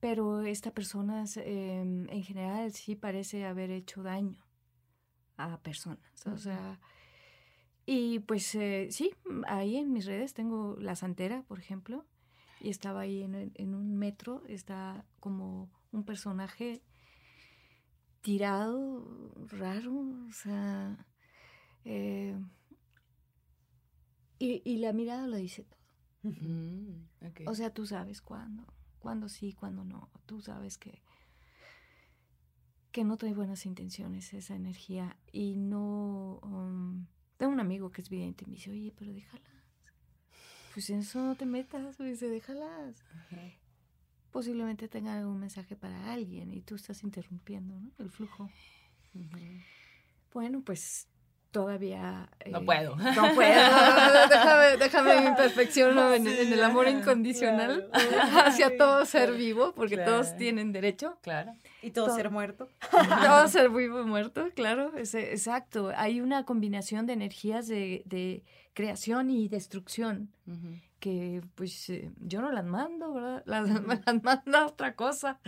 Pero esta persona em, en general sí parece haber hecho daño a personas. O sea, y pues eh, sí, ahí en mis redes tengo la santera, por ejemplo, y estaba ahí en, en un metro, está como un personaje tirado, raro, o sea, eh, y, y, la mirada lo dice todo. Mm, o sea, tú sabes cuándo, cuándo sí, cuándo no, tú sabes que que no trae buenas intenciones esa energía y no um, tengo un amigo que es vidente y me dice, oye, pero déjalas. Pues en eso no te metas, dice, déjalas. Posiblemente tenga algún mensaje para alguien y tú estás interrumpiendo ¿no? el flujo. Bueno, pues todavía... no eh, puedo. <laughs> No puedo. déjame, déjame mi imperfección en, el amor <laughs> incondicional <laughs> hacia todo ser vivo, porque todos tienen derecho. Claro. Y todo, ser muerto. todo ser vivo y muerto, claro. exacto. Hay una combinación de energías de, creación y destrucción. Que pues eh, yo no las mando, ¿verdad? Las, las manda otra cosa.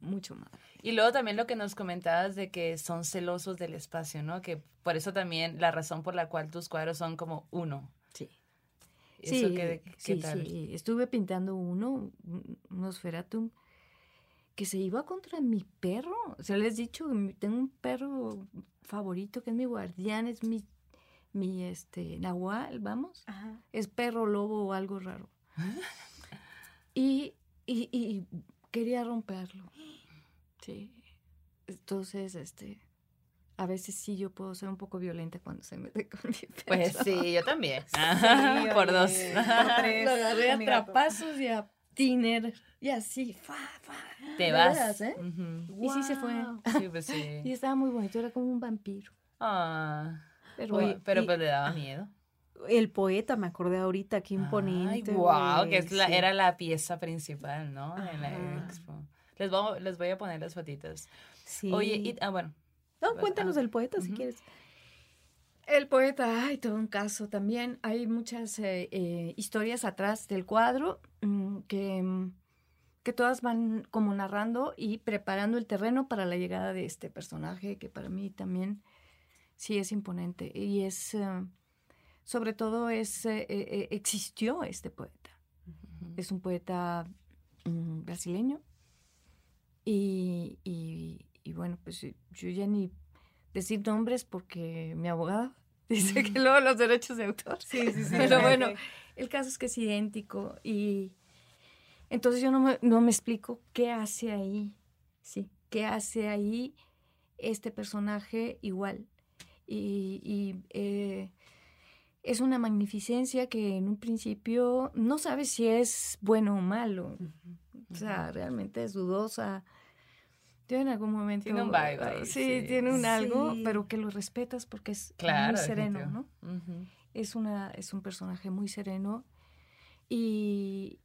Mucho más. Y luego también lo que nos comentabas de que son celosos del espacio, ¿no? Que por eso también la razón por la cual tus cuadros son como uno. Sí. sí, ¿qué, sí, sí, Estuve pintando uno, un Osferatum, que se iba contra mi perro. O sea, les he dicho, tengo un perro favorito que es mi guardián, es mi, mi este, nahual, vamos. Es perro, lobo o algo raro. <laughs> y, y, y quería romperlo. Sí. Entonces, este, a veces sí yo puedo ser un poco violenta cuando se mete <laughs> con mi perro. Pues sí, yo también. <laughs> por dos. Por tres. Lo agarré a trapazos y a tiner y así, fa, fa. Te vas. ¿eh? Y sí se fue. Sí, pues sí. <laughs> Y estaba muy bonito, era como un vampiro. Ah. Pero, pero pues le daba miedo. El poeta, me acordé ahorita, qué imponente. Ay, wow, que es la, sí. era la pieza principal, ¿no? En la expo. Les voy, les voy a poner las fotitos. Sí. Oye, y, ah, bueno. No, cuéntanos ah, del poeta si quieres. El poeta, hay todo un caso también. Hay muchas eh, eh, historias atrás del cuadro mm, que, mm, que todas van como narrando y preparando el terreno para la llegada de este personaje que para mí también sí es imponente. Y es, eh, sobre todo, es, eh, eh, eh, existió este poeta. Es un poeta mm, brasileño. Y, y- y bueno, pues eh, yo ya ni decir nombres porque mi abogada <laughs> dice que luego los derechos de autor. Sí, sí, sí. Pero bueno, el caso es que es idéntico y entonces yo no me, no me explico qué hace ahí, sí, qué hace ahí este personaje igual. Y, y, eh, es una magnificencia que en un principio no sabes si es bueno o malo. O sea, realmente es dudosa. Yo en algún momento... Tiene un vibe ahí, ah, sí, sí. tiene un algo, Sí. pero que lo respetas porque es Claro. muy sereno. ¿no? Es, una, es un personaje muy sereno y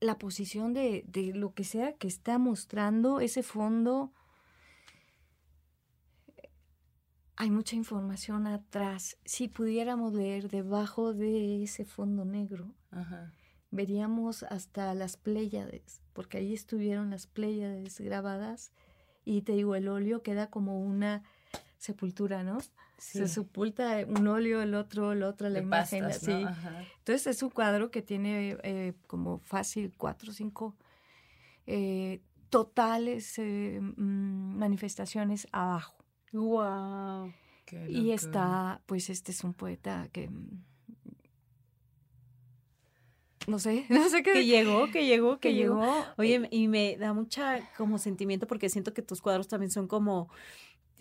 la posición de, de lo que sea que está mostrando ese fondo, hay mucha información atrás. Si pudiéramos leer debajo de ese fondo negro, Ajá. Veríamos hasta las Pléyades, porque ahí estuvieron las Pléyades grabadas y te digo, el óleo queda como una sepultura, ¿no? Se sepulta un óleo, el otro, el otro, la De imagen, pastas, así. Entonces es un cuadro que tiene eh, como fácil cuatro o cinco eh, totales eh, mm, manifestaciones abajo. Wow. Y está, pues este es un poeta que... No sé, <laughs> no sé qué... Que llegó, que llegó, que, que llegó. llegó. Oye, y me da mucha como sentimiento porque siento que tus cuadros también son como,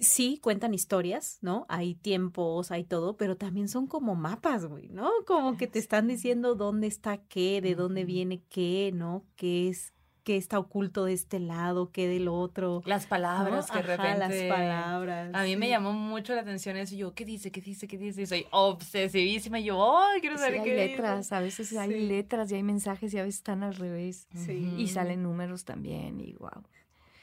sí, cuentan historias, ¿no? Hay tiempos, hay todo, pero también son como mapas, güey, ¿no? Como que te están diciendo dónde está qué, de dónde viene qué, ¿no? ¿Qué es, qué está oculto de este lado, qué del otro. Las palabras ¿no? que de Ajá, repente... las palabras. A mí me sí. llamó mucho la atención eso. Yo, ¿qué dice? ¿Qué dice? ¿Qué dice? Y soy obsesivísima. Y yo, ¡ay, quiero Sí, saber hay qué letras, a veces hay Sí. letras y hay mensajes y a veces están al revés. Sí. Y salen números también y wow.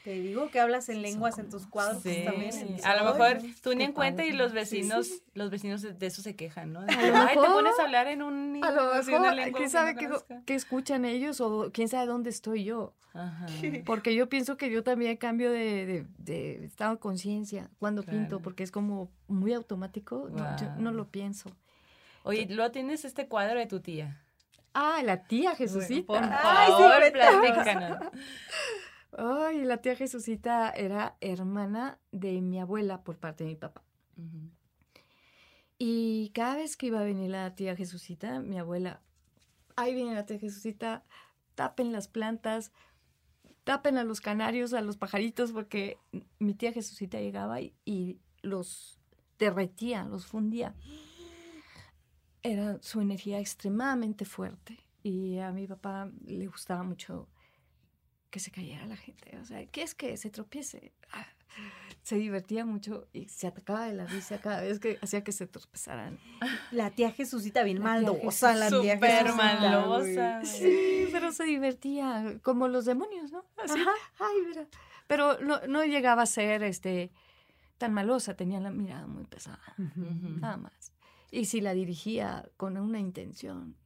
Te digo que hablas en Sí, lenguas en tus cuadros Sí. también. en A lo mejor Ay, tú ni en cuenta y los Sí, vecinos, los vecinos de eso se quejan, ¿no? De A que, lo Ay, te pones a hablar en un A lo mejor, lengua quién sabe no qué, escuchan ellos o quién sabe dónde estoy yo. Ajá. <laughs> Porque yo pienso que yo también cambio de, de- de estado de conciencia cuando Claro. pinto, porque es como muy automático, no, yo no lo pienso. Oye, luego tienes este cuadro de tu tía. Ah, la tía Jesucita. Por Ay, sí, favor, cuéntanos. platícanos. <laughs> Ay, la tía Jesucita era hermana de mi abuela por parte de mi papá. Y cada vez que iba a venir la tía Jesucita, mi abuela, ahí viene la tía Jesucita, tapen las plantas, tapen a los canarios, a los pajaritos, porque mi tía Jesucita llegaba y, y los derretía, los fundía. Era su energía extremadamente fuerte y a mi papá le gustaba mucho que se cayera la gente. O sea, ¿qué es que se tropiece? Ah, Se divertía mucho y se atacaba de la risa cada vez que hacía que se tropezaran. La tía Jesucita bien maldosa, la tía Súper Jesucita, malosa. güey. Sí, pero se divertía, como los demonios, ¿no? Así, ay, mira. Pero no, no llegaba a ser este tan malosa, tenía la mirada muy pesada, nada más. Y si la dirigía con una intención.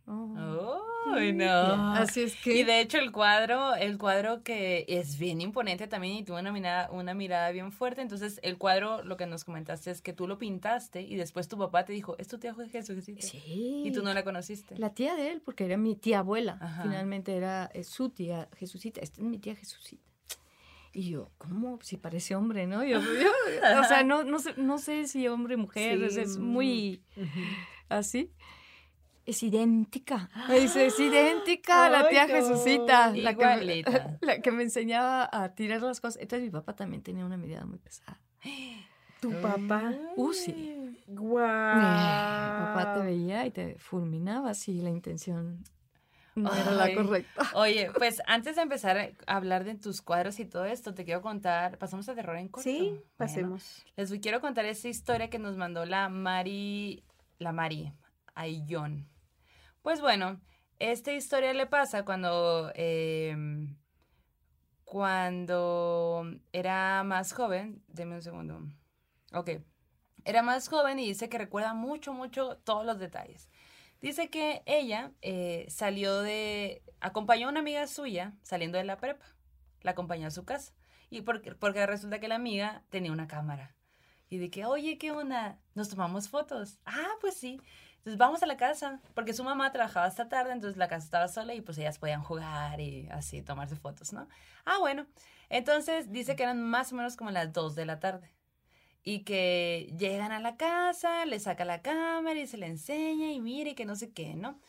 Ay, no. Así es que... Y de hecho el cuadro, el cuadro que es bien imponente también y tuvo una mirada, una mirada bien fuerte, entonces el cuadro, lo que nos comentaste es que tú lo pintaste y después tu papá te dijo, es tu tía Jesucita. Sí. Y tú no la conociste. La tía de él, porque era mi tía abuela. Ajá. Finalmente era eh, su tía Jesucita. Esta es mi tía Jesucita. Y yo, ¿cómo? Si parece hombre, ¿no? Yo, yo- o sea, <laughs> no, no, sé, no sé si hombre o mujer, Sí. es, es muy así. Es idéntica. Me dice, es idéntica a la tía no. Jesucita. La que, me, <laughs> la que me enseñaba a tirar las cosas. Entonces mi papá también tenía una mirada muy pesada. Tu papá. Uh, sí. Guau. Mi papá te veía y te fulminaba si la intención no era la correcta. <laughs> Oye, pues antes de empezar a hablar de tus cuadros y todo esto, te quiero contar, pasamos a terror en corto. Sí, Bueno, pasemos. les quiero contar esta historia que nos mandó la Mari, la Mari Ayllón. Pues bueno, esta historia le pasa cuando, em, cuando era más joven. Deme un segundo. Ok. Era más joven y dice que recuerda mucho, mucho todos los detalles. Dice que ella eh, salió de, acompañó a una amiga suya saliendo de la prepa. La acompañó a su casa. Y porque, porque resulta que la amiga tenía una cámara. Y de que, oye, ¿qué onda? ¿Nos tomamos fotos? Ah, pues sí. Entonces vamos a la casa, porque su mamá trabajaba hasta tarde, entonces la casa estaba sola y pues ellas podían jugar y así tomarse fotos, ¿no? Ah, bueno. Entonces dice que eran más o menos como las 2 de la tarde. Y que llegan a la casa, le saca la cámara y se le enseña y mire que no sé qué, ¿no?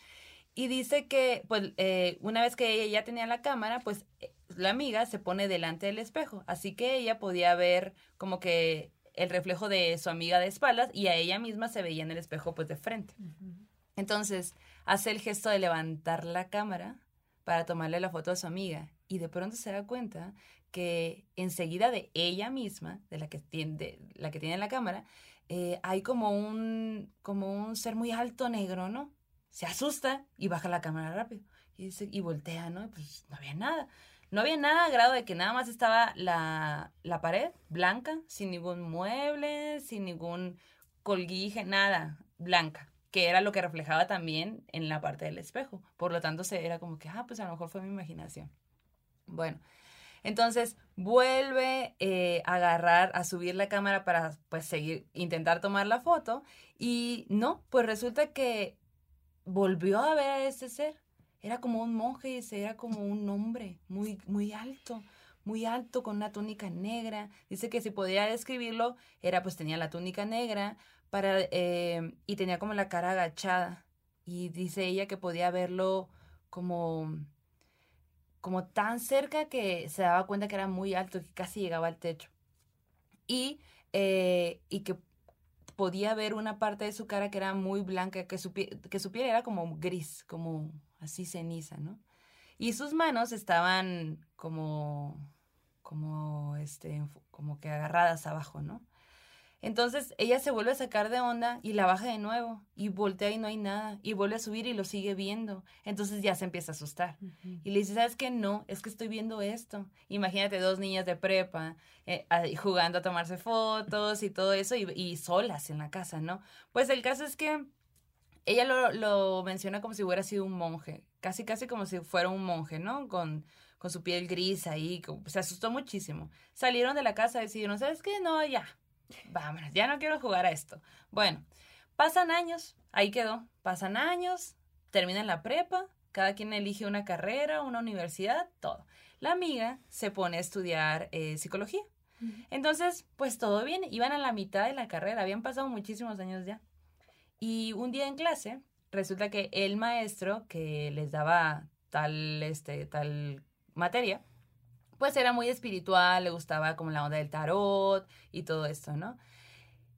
Y dice que, pues, eh, una vez que ella ya tenía la cámara, pues eh, la amiga se pone delante del espejo. Así que ella podía ver como que el reflejo de su amiga de espaldas y a ella misma se veía en el espejo, pues, de frente. Entonces, hace el gesto de levantar la cámara para tomarle la foto a su amiga y de pronto se da cuenta que enseguida de ella misma, de la que tiene, de la, que tiene la cámara, eh, hay como un, como un ser muy alto negro, ¿no? Se asusta y baja la cámara rápido y, dice, y voltea, ¿no? Pues no había nada. No había nada a grado de que nada más estaba la, la pared blanca, sin ningún mueble, sin ningún colguije, nada, blanca, que era lo que reflejaba también en la parte del espejo. Por lo tanto, se era como que, ah, pues a lo mejor fue mi imaginación. Bueno, entonces vuelve eh, a agarrar, a subir la cámara para pues seguir, intentar tomar la foto y no, pues resulta que volvió a ver a ese ser. Era como un monje, era como un hombre muy, muy alto, muy alto con una túnica negra. Dice que si podía describirlo, era pues tenía la túnica negra para, eh, y tenía como la cara agachada. Y dice ella que podía verlo como como tan cerca que se daba cuenta que era muy alto, que casi llegaba al techo. Y, eh, y que podía ver una parte de su cara que era muy blanca, que su, que su piel era como gris, como así ceniza, ¿no? Y sus manos estaban como, como, este, como que agarradas abajo, ¿no? Entonces ella se vuelve a sacar de onda y la baja de nuevo y voltea y no hay nada y vuelve a subir y lo sigue viendo. Entonces ya se empieza a asustar. Y le dice, ¿sabes qué? No, es que estoy viendo esto. Imagínate dos niñas de prepa eh, jugando a tomarse fotos y todo eso y, y solas en la casa, ¿no? Pues el caso es que ella lo, lo menciona como si hubiera sido un monje, casi casi como si fuera un monje, ¿no? Con, con su piel gris ahí, se asustó muchísimo. Salieron de la casa y decidieron, ¿sabes qué? No, ya, vámonos, ya no quiero jugar a esto. Bueno, pasan años, ahí quedó, pasan años, terminan la prepa, cada quien elige una carrera, una universidad, todo. La amiga se pone a estudiar eh, psicología. Entonces, pues todo bien, iban a la mitad de la carrera, habían pasado muchísimos años ya. Y un día en clase, resulta que el maestro que les daba tal, este, tal materia, pues era muy espiritual, le gustaba como la onda del tarot y todo esto, ¿no?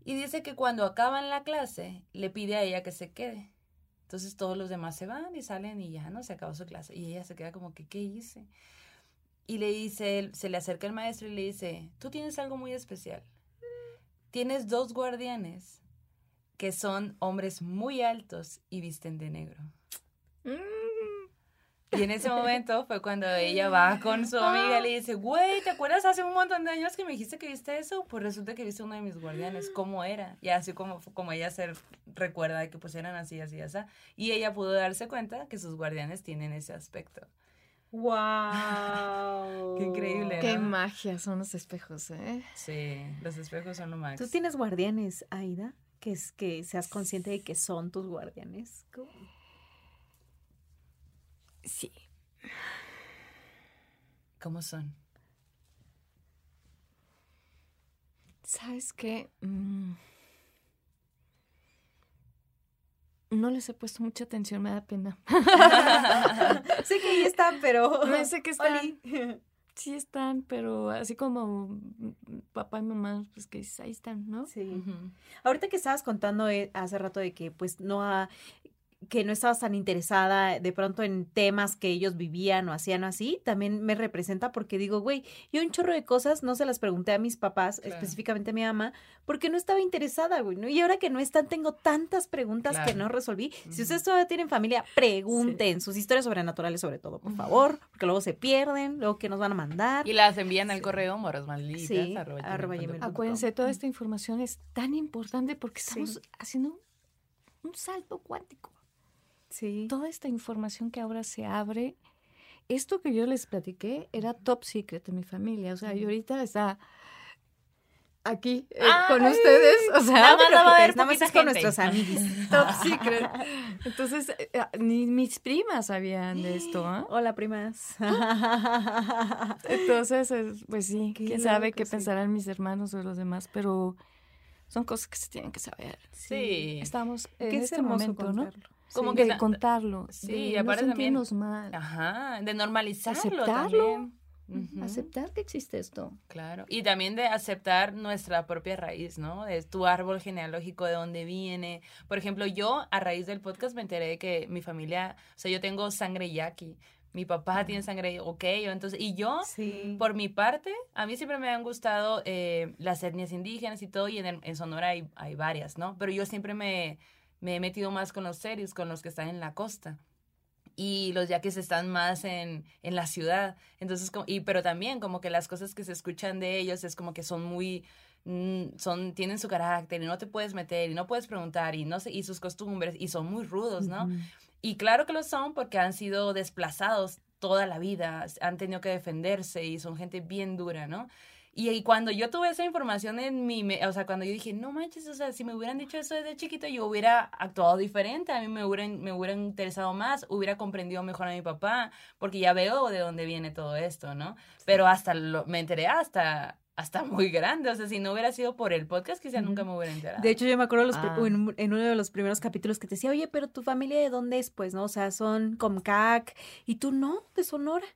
Y dice que cuando acaban la clase, le pide a ella que se quede. Entonces todos los demás se van y salen y ya, ¿no? Se acabó su clase. Y ella se queda como que, ¿qué hice? Y le dice, se le acerca el maestro y le dice, tú tienes algo muy especial. Tienes dos guardianes que son hombres muy altos y visten de negro. Y en ese momento fue cuando ella va con su amiga y le dice, güey, ¿te acuerdas hace un montón de años que me dijiste que viste eso? Pues resulta que viste uno de mis guardianes, ¿cómo era? Y así como, como ella se recuerda de que pues eran así, así, así. Y ella pudo darse cuenta que sus guardianes tienen ese aspecto. ¡Wow! <laughs> Qué increíble. Qué ¿no? magia son los espejos, ¿eh? Sí, los espejos son lo más. ¿Tú tienes guardianes, Aida? Que es que seas consciente de que son tus guardianes. ¿Cómo? Sí. ¿Cómo son? ¿Sabes qué? Mm. No les he puesto mucha atención, me da pena. <laughs> sé que ahí están, pero. No sé que están. Oli. Sí están, pero así como papá y mamá, pues que ahí están, ¿no? Sí. Ahorita que estabas contando eh, hace rato de que pues no ha que no estabas tan interesada de pronto en temas que ellos vivían o hacían así, también me representa porque digo, güey, yo un chorro de cosas no se las pregunté a mis papás, específicamente a mi mamá, porque no estaba interesada, güey, ¿no? Y ahora que no están, tengo tantas preguntas que no resolví. Si ustedes todavía tienen familia, pregunten sus historias sobrenaturales sobre todo, por favor, porque luego se pierden, luego que nos van a mandar. Y las envían al correo morosmalditas. Sí, arroba gmail. Acuérdense, toda esta información es tan importante porque estamos haciendo un salto cuántico. Sí. Toda esta información que ahora se abre, esto que yo les platiqué era top secret en mi familia. O sea, y ahorita está aquí eh, con Ay, ustedes. O sea, nada más la va a ver Nada más es con nuestros amigos. top secret. <laughs> Entonces, eh, eh, ni mis primas sabían de esto. ¿ah? <gasps> Hola, primas. <laughs> Entonces, es- pues sí, Qué quién sabe qué sí. pensarán mis hermanos o los demás, pero son cosas que se tienen que saber. Sí. Estamos en Qué este momento, ¿no? Como Sí, que de ta- contarlo, Sí, de y no aparte también- sentirnos mal, Ajá, de normalizarlo Aceptarlo. también. Aceptar que existe esto. Claro, y también de aceptar nuestra propia raíz, ¿no? De tu árbol genealógico, de dónde viene. Por ejemplo, yo a raíz del podcast me enteré de que mi familia, o sea, yo tengo sangre yaqui, mi papá tiene sangre oqueyo, entonces, y yo, Sí. por mi parte, a mí siempre me han gustado eh, las etnias indígenas y todo, y en, el- en Sonora hay, hay varias, ¿no? Pero yo siempre me, me he metido más con los serios, con los que están en la costa y los yaquis están más en, en la ciudad. Entonces, como, y, pero también como que las cosas que se escuchan de ellos es como que son muy, mm, son, tienen su carácter y no te puedes meter y no puedes preguntar y no sé, y sus costumbres y son muy rudos, ¿no? Y claro que lo son porque han sido desplazados toda la vida, han tenido que defenderse y son gente bien dura, ¿no? Y, y cuando yo tuve esa información en mi, me- o sea, cuando yo dije, no manches, o sea, si me hubieran dicho eso desde chiquito, yo hubiera actuado diferente, a mí me hubieran, me hubiera interesado más, hubiera comprendido mejor a mi papá, porque ya veo de dónde viene todo esto, ¿no? Pero hasta, lo, me enteré hasta, hasta muy grande, o sea, si no hubiera sido por el podcast, quizá nunca me hubiera enterado. De hecho, yo me acuerdo los Ah. en, en uno de los primeros capítulos que te decía, oye, pero tu familia de dónde es, pues, ¿no? O sea, son Comcac y tú no, de Sonora.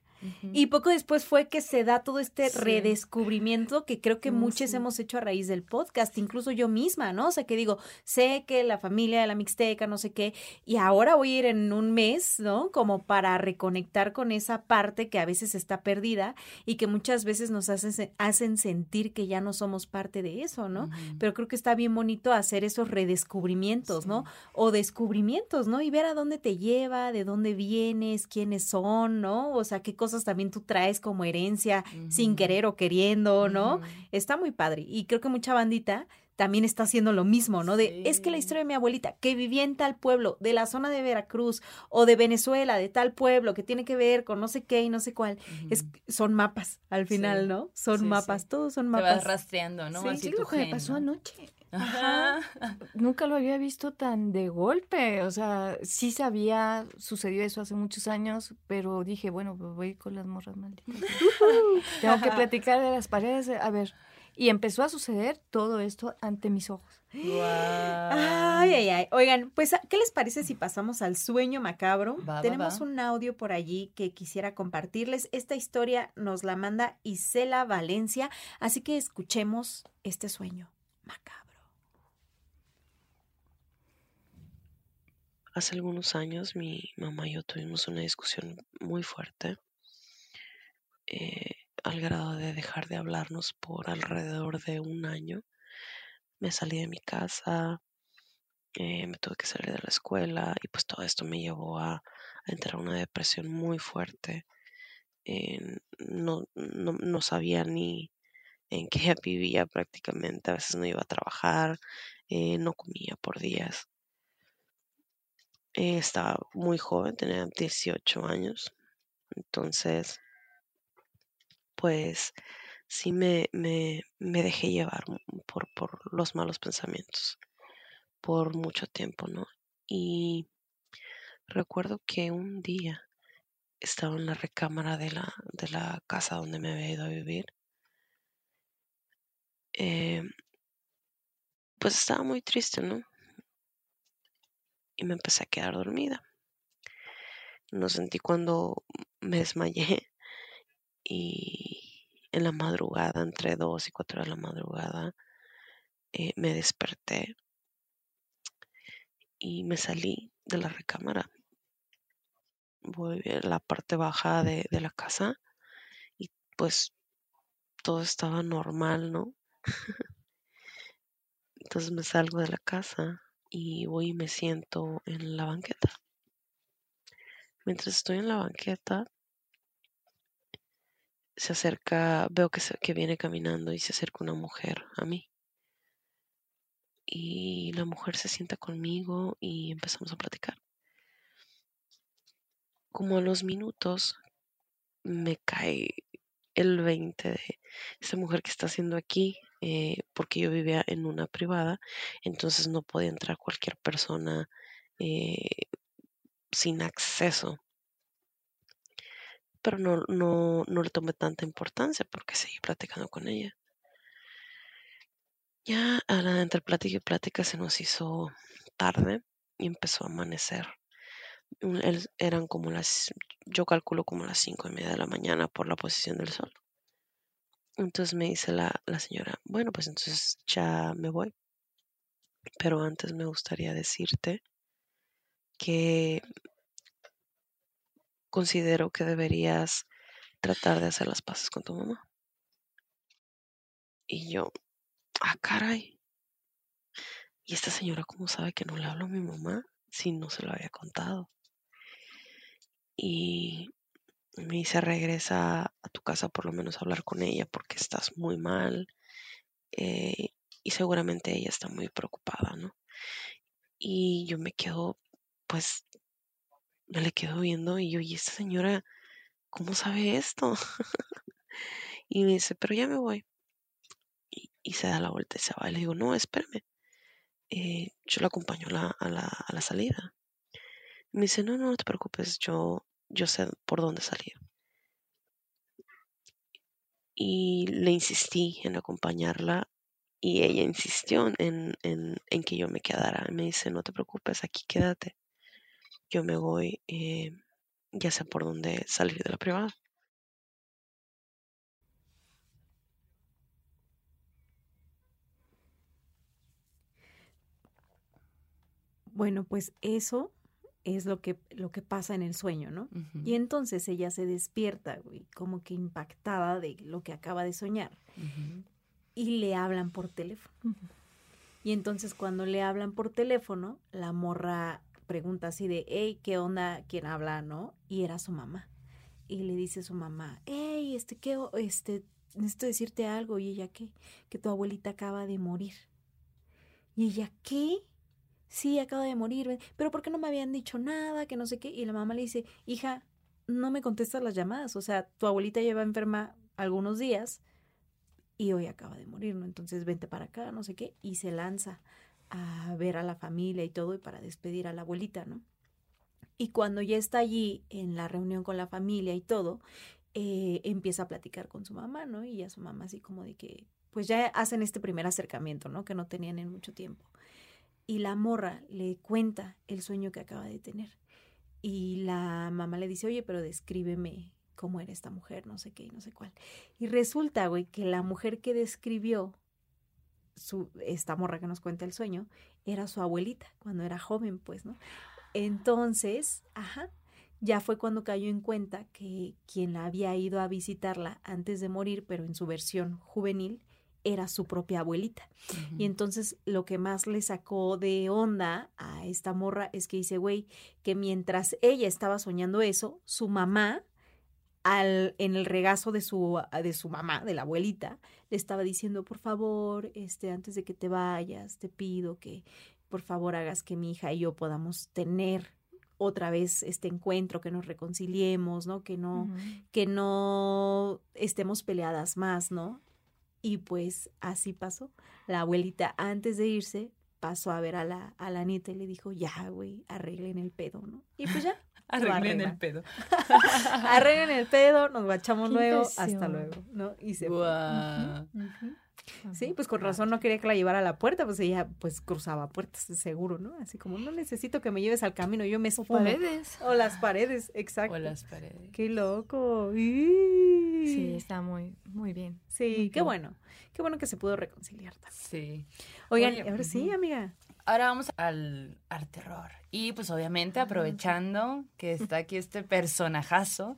Y poco después fue que se da todo este Sí. redescubrimiento que creo que muchos sí. hemos hecho a raíz del podcast, incluso yo misma, ¿no? O sea, que digo, sé que la familia de la Mixteca, no sé qué, y ahora voy a ir en un mes, ¿no? Como para reconectar con esa parte que a veces está perdida y que muchas veces nos hacen, hacen sentir que ya no somos parte de eso, ¿no? Pero creo que está bien bonito hacer esos redescubrimientos, ¿no? O descubrimientos, ¿no? Y ver a dónde te lleva, de dónde vienes, quiénes son, ¿no? O sea, qué cosas también tú traes como herencia sin querer o queriendo, ¿no? Está muy padre. Y creo que mucha bandita también está haciendo lo mismo, ¿no? De, es que la historia de mi abuelita, que vivía en tal pueblo, de la zona de Veracruz o de Venezuela, de tal pueblo, que tiene que ver con no sé qué y no sé cuál, es, son mapas al final, Sí. ¿no? Son Sí, mapas, todos son Te mapas. vas rastreando, ¿no? Sí, Así Sí, tu lo que me pasó ¿no? anoche. Ajá. <laughs> Nunca lo había visto tan de golpe. O sea, sí sabía, sucedió eso hace muchos años, pero dije, bueno, pues voy con las morras malditas. <laughs> Tengo que platicar de las paredes. A ver. Y empezó a suceder todo esto ante mis ojos. Ay, ay, ay. Oigan, pues, ¿qué les parece si pasamos al sueño macabro? Va, va, Tenemos va. un audio por allí que quisiera compartirles. Esta historia nos la manda Isela Valencia, así que escuchemos este sueño macabro. Hace algunos años mi mamá y yo tuvimos una discusión muy fuerte eh, al grado de dejar de hablarnos por alrededor de un año. Me salí de mi casa, eh, me tuve que salir de la escuela y pues todo esto me llevó a, entrar a una depresión muy fuerte. No, no, no sabía ni en qué <laughs> vivía prácticamente, a veces no iba a trabajar, eh, no comía por días. Eh, estaba muy joven, tenía 18 años. Entonces, pues sí me, me, me dejé llevar por, por los malos pensamientos por mucho tiempo, ¿no? Y recuerdo que un día estaba en la recámara de la, de la casa donde me había ido a vivir. Eh, pues estaba muy triste, ¿no? Y me empecé a quedar dormida. No sentí cuando me desmayé <laughs> y en la madrugada, entre 2 y 4 de la madrugada, eh, me desperté y me salí de la recámara. Voy a la parte baja de, de la casa y pues todo estaba normal, ¿no? <laughs> Entonces me salgo de la casa y voy y me siento en la banqueta. Mientras estoy en la banqueta, se acerca, veo que, se- que viene caminando y se acerca una mujer a mí. Y la mujer se sienta conmigo y empezamos a platicar. Como a los minutos me cae el 20 de esa mujer que está haciendo aquí, eh, porque yo vivía en una privada, entonces no podía entrar cualquier persona eh, sin acceso. Pero no, no, no le tomé tanta importancia porque seguí platicando con ella. Ya a la entre plática y plática se nos hizo tarde y empezó a amanecer. Eran como las, yo calculo como las cinco y media de la mañana por la posición del sol. Entonces me dice la, la señora, bueno, pues entonces ya me voy. Pero antes me gustaría decirte que considero que deberías tratar de hacer las paces con tu mamá. Y yo, ah, caray. ¿Y esta señora cómo sabe que no le hablo a mi mamá si no se lo había contado? Y me dice, regresa a tu casa por lo menos a hablar con ella porque estás muy mal eh, y seguramente ella está muy preocupada, ¿no? Y yo me quedo, pues, me le quedo viendo y yo, ¿y esta señora cómo sabe esto? <laughs> y me dice, pero ya me voy. Y, se da la vuelta y se va. Y le digo, no, espérame. eh, yo la acompaño la, a la, a la salida. Me dice, no, no, no te preocupes, yo, yo sé por dónde salir. Y le insistí en acompañarla y ella insistió en, en, que yo me quedara. Me dice, no te preocupes, aquí quédate. Yo me voy, eh, ya sé por dónde salir de la privada. Bueno, pues eso es lo que, lo que pasa en el sueño, ¿no? Y entonces ella se despierta, güey, como que impactada de lo que acaba de soñar. Y le hablan por teléfono. Y entonces cuando le hablan por teléfono, la morra pregunta así de, hey, ¿qué onda? ¿Quién habla? ¿No? Y era su mamá. Y le dice su mamá, hey, este, ¿qué? Este, necesito decirte algo. Y ella, ¿qué? Que tu abuelita acaba de morir. Y ella, ¿qué? Sí, acaba de morir. Pero ¿por qué no me habían dicho nada? Que no sé qué. Y la mamá le dice, hija, no me contestas las llamadas. O sea, tu abuelita lleva enferma algunos días y hoy acaba de morir, ¿no? Entonces vente para acá, no sé qué. Y se lanza a ver a la familia y todo y para despedir a la abuelita, ¿no? Y cuando ya está allí en la reunión con la familia y todo, eh, empieza a platicar con su mamá, ¿no? Y a su mamá así como de que, pues ya hacen este primer acercamiento, ¿no? Que no tenían en mucho tiempo. Y la morra le cuenta el sueño que acaba de tener. Y la mamá le dice, oye, pero descríbeme cómo era esta mujer, no sé qué no sé cuál. Y resulta, güey, que la mujer que describió su, esta morra que nos cuenta el sueño era su abuelita cuando era joven, pues, ¿no? Entonces, ajá, ya fue cuando cayó en cuenta que quien la había ido a visitarla antes de morir, pero en su versión juvenil, era su propia abuelita. Y entonces lo que más le sacó de onda a esta morra es que dice, güey, que mientras ella estaba soñando eso, su mamá, al, en el regazo de su, de su mamá, de la abuelita, le estaba diciendo, por favor, este, antes de que te vayas, te pido que por favor hagas que mi hija y yo podamos tener otra vez este encuentro, que nos reconciliemos, ¿no? Que no, que no estemos peleadas más, ¿no? Y pues así pasó. La abuelita antes de irse pasó a ver a la, a la nieta y le dijo, ya, güey, arreglen el pedo, ¿no? Y pues ya. <laughs> Arreglen el pedo. <laughs> Arreglen el pedo, nos guachamos luego, hasta luego, ¿no? Y se fue. Sí, pues con razón no quería que la llevara a la puerta, pues ella pues cruzaba puertas, seguro, ¿no? Así como, no necesito que me lleves al camino, yo me O esfumo. paredes. O las paredes, exacto. O las paredes. Qué loco. Sí, está muy, muy bien. Sí, Muy qué bien. bueno. Qué bueno que se pudo reconciliar también. Sí. Oigan, Oye, ahora sí, amiga. Ahora vamos al, al terror. Y pues obviamente aprovechando que <laughs> está aquí este personajazo,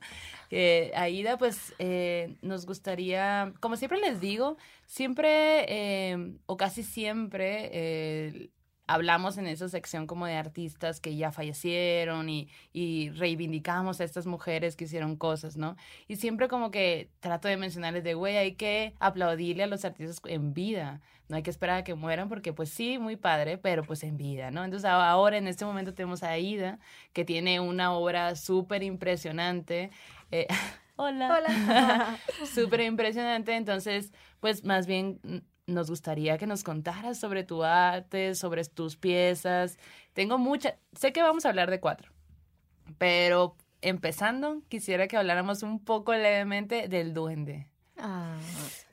que Aida pues eh, nos gustaría, como siempre les digo, siempre eh, o casi siempre eh, hablamos en esa sección como de artistas que ya fallecieron y, y, reivindicamos a estas mujeres que hicieron cosas, ¿no? Y siempre como que trato de mencionarles de, güey, hay que aplaudirle a los artistas en vida, no hay que esperar a que mueran porque pues sí, muy padre, pero pues en vida, ¿no? Entonces ahora en este momento tenemos a Aida, que tiene una obra súper impresionante. Eh, <laughs> hola. Hola. <laughs> súper impresionante, entonces pues más bien nos gustaría que nos contaras sobre tu arte, sobre tus piezas. Tengo muchas, sé que vamos a hablar de cuatro, pero empezando, quisiera que habláramos un poco levemente del duende. Ah,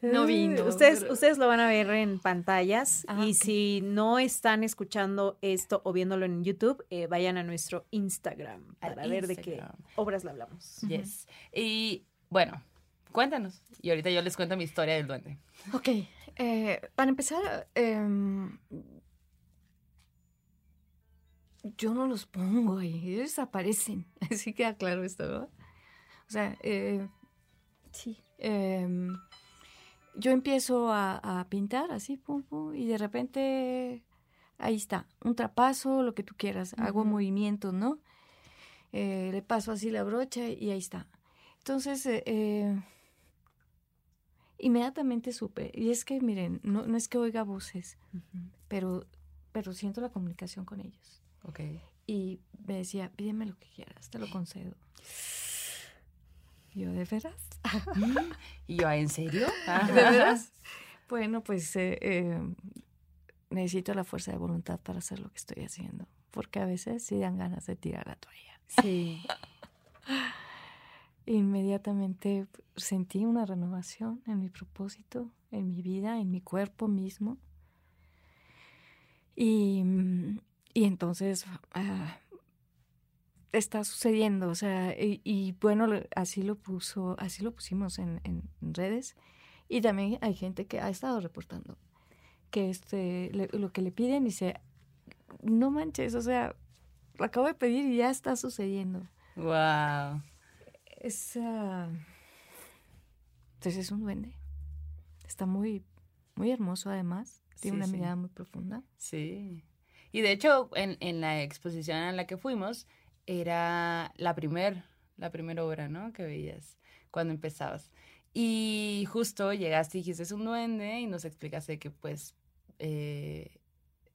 no vino. Ustedes, ustedes lo van a ver en pantallas ah, y okay. si no están escuchando esto o viéndolo en YouTube, eh, vayan a nuestro Instagram para Al ver Instagram. de qué obras le hablamos. Yes. Y bueno, cuéntanos. Y ahorita yo les cuento mi historia del duende. Ok. Eh, para empezar, eh, yo no los pongo ahí, ellos aparecen. <laughs> Así queda claro esto, ¿no? O sea, eh, sí. Em, yo empiezo a, a, pintar así, pum, pum, y de repente ahí está, un trapazo, lo que tú quieras, uh -huh. hago movimientos, ¿no? Eh, le paso así la brocha y ahí está. Entonces, eh, inmediatamente supe. Y es que, miren, no, no es que oiga voces, uh -huh. pero, pero siento la comunicación con ellos. Ok. Y me decía, pídeme lo que quieras, te lo concedo. Y yo, ¿de veras? <laughs> y yo, ¿en serio? <laughs> ¿De veras? Bueno, pues eh, eh, necesito la fuerza de voluntad para hacer lo que estoy haciendo. Porque a veces sí dan ganas de tirar la toalla. Sí. <laughs> Inmediatamente sentí una renovación en mi propósito, en mi vida, en mi cuerpo mismo. Y, y entonces uh, está sucediendo, o sea, y, y, bueno, así lo puso, así lo pusimos en, en, redes. Y también hay gente que ha estado reportando que este, lo que le piden dice, no manches, o sea, lo acabo de pedir y ya está sucediendo. Wow. Es, uh, entonces es un duende. Está muy, muy hermoso además. Tiene sí, una mirada muy profunda. Sí. Y de hecho, en, en la exposición en la que fuimos, era la primer, la primera obra, ¿no? Que veías cuando empezabas. Y justo llegaste y dijiste, es un duende, y nos explicaste que pues eh,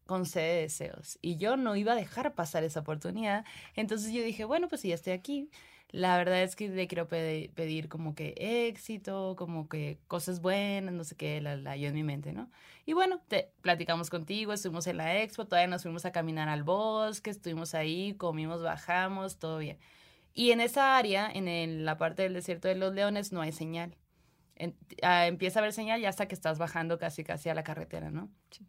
concede deseos. Y yo no iba a dejar pasar esa oportunidad. Entonces yo dije, bueno, pues si ya estoy aquí, la verdad es que le quiero pedir, pedir, como que éxito, como que cosas buenas, no sé qué, la, la yo en mi mente, ¿no? Y bueno, te, platicamos contigo, estuvimos en la expo, todavía nos fuimos a caminar al bosque, estuvimos ahí, comimos, bajamos, todo bien. Y en esa área, en el, la parte del desierto de los leones, no hay señal. En, a, empieza a haber señal ya hasta que estás bajando casi casi a la carretera, ¿no? Sí.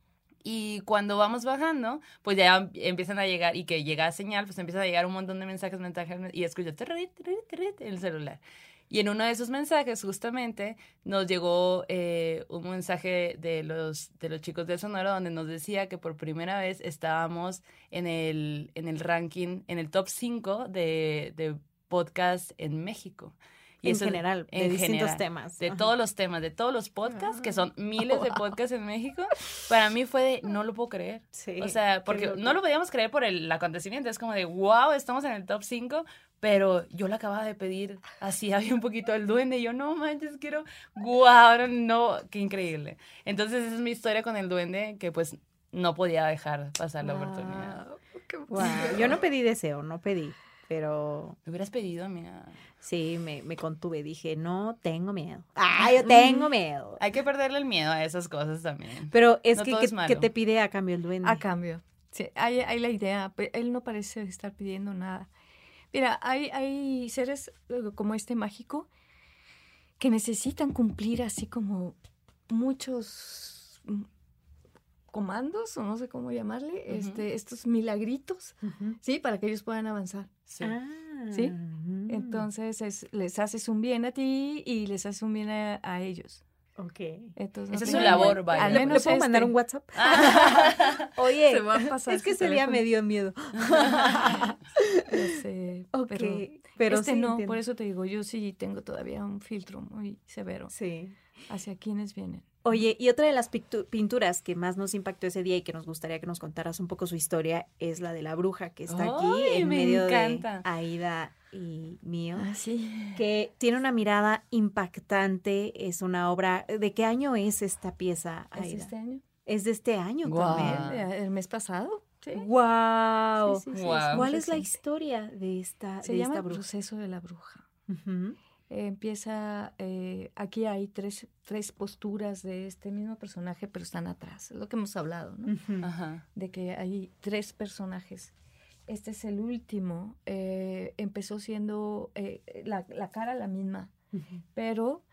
Y cuando vamos bajando, pues ya empiezan a llegar, y que llega señal, pues empiezan a llegar un montón de mensajes, mensajes, y escucho en el celular. Y en uno de esos mensajes, justamente, nos llegó eh, un mensaje de los, de los chicos de Sonora donde nos decía que por primera vez estábamos en el, en el ranking, en el top 5 de, de podcast en México. Y en eso, general, en de distintos general, temas. De Ajá. todos los temas, de todos los podcasts, que son miles de podcasts en México, para mí fue de, no lo puedo creer. Sí, o sea, porque no lo podíamos creer por el acontecimiento, es como de, wow, estamos en el top 5, pero yo le acababa de pedir, así <laughs> había un poquito el duende, y yo, no manches, quiero, wow, no, qué increíble. Entonces esa es mi historia con el duende, que pues no podía dejar pasar la wow. oportunidad. Wow. Yo no pedí deseo, no pedí pero... Me hubieras pedido, mira. Sí, me, me contuve, dije, no tengo miedo. <laughs> Ah, yo tengo miedo. Hay que perderle el miedo a esas cosas también. Pero es no que, que, que, te pide a cambio el duende. A cambio. Sí, hay, hay la idea, él no parece estar pidiendo nada. Mira, hay, hay seres como este mágico que necesitan cumplir así como muchos comandos, o no sé cómo llamarle, uh -huh. este, estos milagritos, uh -huh. ¿sí? Para que ellos puedan avanzar. Sí. Ah, ¿Sí? -huh. Entonces es, les haces un bien a ti y les haces un bien a, a ellos. Ok. Entonces, no Esa es su labor, vaya. Al ¿Le, menos le puedo mandar este. un WhatsApp? Oye, <laughs> Oye, se va a pasar es que ese día me dio miedo. <laughs> Sé, Ok, pero, pero este sí no, entiendo. por eso te digo, yo sí tengo todavía un filtro muy severo Sí. hacia quienes vienen. Oye, y otra de las pinturas que más nos impactó ese día y que nos gustaría que nos contaras un poco su historia es la de la bruja que está aquí en me medio encanta. de Aida y mío. Ah, sí. que tiene una mirada impactante, es una obra. ¿De qué año es esta pieza, ¿Es Aida? este año? Es de este año Guau. también. El mes pasado. Sí. ¡Wow! Sí, sí, sí, Guau. muy ¿Cuál es la historia de esta, Se de llama esta el bruja? proceso de la bruja. Ujú. Eh, empieza, eh, aquí hay tres, tres posturas de este mismo personaje, pero están atrás. Es lo que hemos hablado, ¿no? Ajá. De que hay tres personajes. Este es el último. eh, empezó siendo eh, la, la cara la misma, pero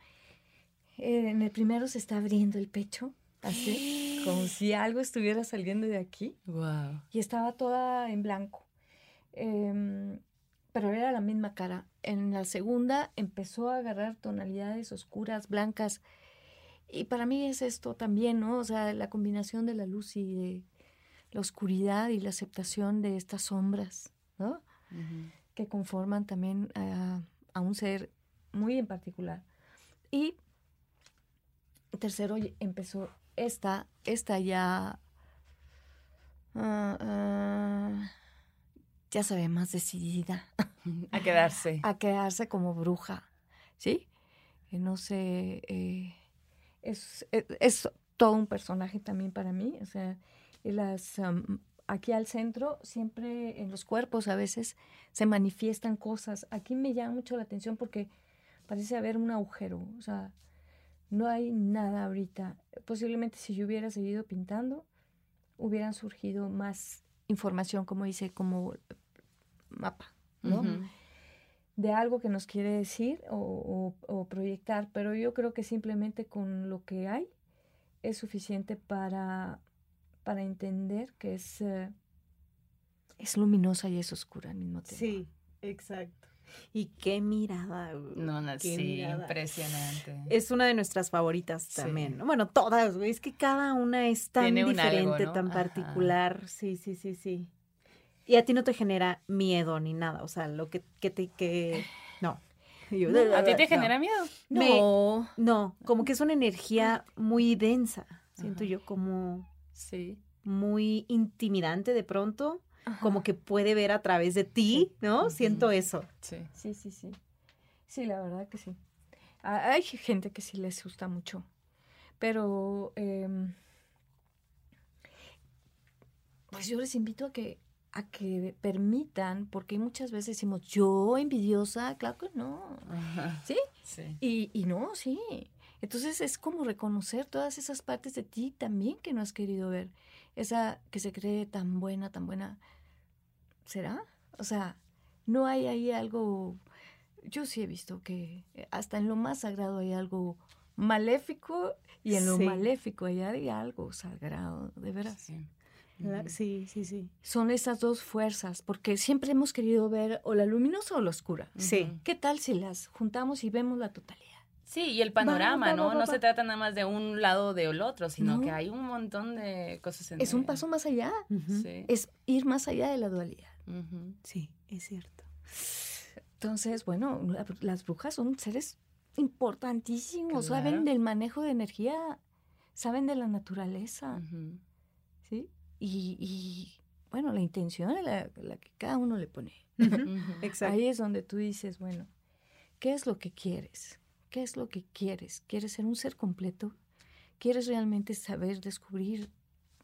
eh, en el primero se está abriendo el pecho, así, como si algo estuviera saliendo de aquí. Wow. y estaba toda en blanco. Em, pero era la misma cara. En la segunda empezó a agarrar tonalidades oscuras, blancas. Y para mí es esto también, ¿no? O sea, la combinación de la luz y de la oscuridad y la aceptación de estas sombras, ¿no? Que conforman también a, a un ser muy en particular. Y tercero empezó esta, esta ya ah, ah, ya se ve más decidida <laughs> A quedarse. a quedarse como bruja, ¿sí? Que no sé, eh, es, es, es todo un personaje también para mí, o sea, y las, am, aquí al centro siempre en los cuerpos a veces se manifiestan cosas. Aquí me llama mucho la atención porque parece haber un agujero, o sea, no hay nada ahorita. Posiblemente si yo hubiera seguido pintando, hubieran surgido más información, como dice, como mapa, ¿no? De algo que nos quiere decir o, o- o proyectar, pero yo creo que simplemente con lo que hay es suficiente para, para entender que es, eh, es luminosa y es oscura al mismo tiempo. Sí, exacto. Y qué mirada. güey. No, no, Qué sí, mirada. impresionante. Es una de nuestras favoritas también. ¿no? Bueno, todas, güey. Es que cada una es tan Tiene diferente, algo, ¿no? tan Ajá. particular. Sí, sí, sí, sí. Y a ti no te genera miedo ni nada. O sea, lo que, que te. Que... No. <laughs> Yo- ¿A ti te no. genera miedo? Me- No, No, como que es una energía muy densa. Siento Ajá. yo como Sí. muy intimidante de pronto. Ajá. Como que puede ver a través de ti, ¿no? Siento eso. Sí. Sí, sí, sí. Sí, la verdad que sí. Hay gente que sí les gusta mucho, pero em, pues yo les invito a que a que permitan, porque muchas veces decimos, yo envidiosa, claro que no. Ajá. ¿Sí? Sí. Y, y no, sí. Entonces es como reconocer todas esas partes de ti también que no has querido ver. Esa que se cree tan buena, tan buena. ¿Será? O sea, no hay ahí algo... Yo sí he visto que hasta en lo más sagrado hay algo maléfico y en lo Sí. maléfico hay, hay algo sagrado, de veras. Sí. La-. Sí, sí, sí. Son esas dos fuerzas, porque siempre hemos querido ver o la luminosa o la oscura. Sí. ¿Qué tal si las juntamos y vemos la totalidad? Sí, y el panorama, Va, va, ¿no? va, va, no se trata nada más de un lado o del otro, sino No. que hay un montón de cosas en Es un paso más allá. Sí. es ir más allá de la dualidad. Sí, es cierto. Entonces, bueno, la- las brujas son seres importantísimos, Claro. saben del manejo de energía, saben de la naturaleza. ¿sí? Y, y, bueno, la intención es la, la que cada uno le pone. <laughs> Exacto. Ahí es donde tú dices, bueno, ¿qué es lo que quieres? ¿Qué es lo que quieres? ¿Quieres ser un ser completo? ¿Quieres realmente saber, descubrir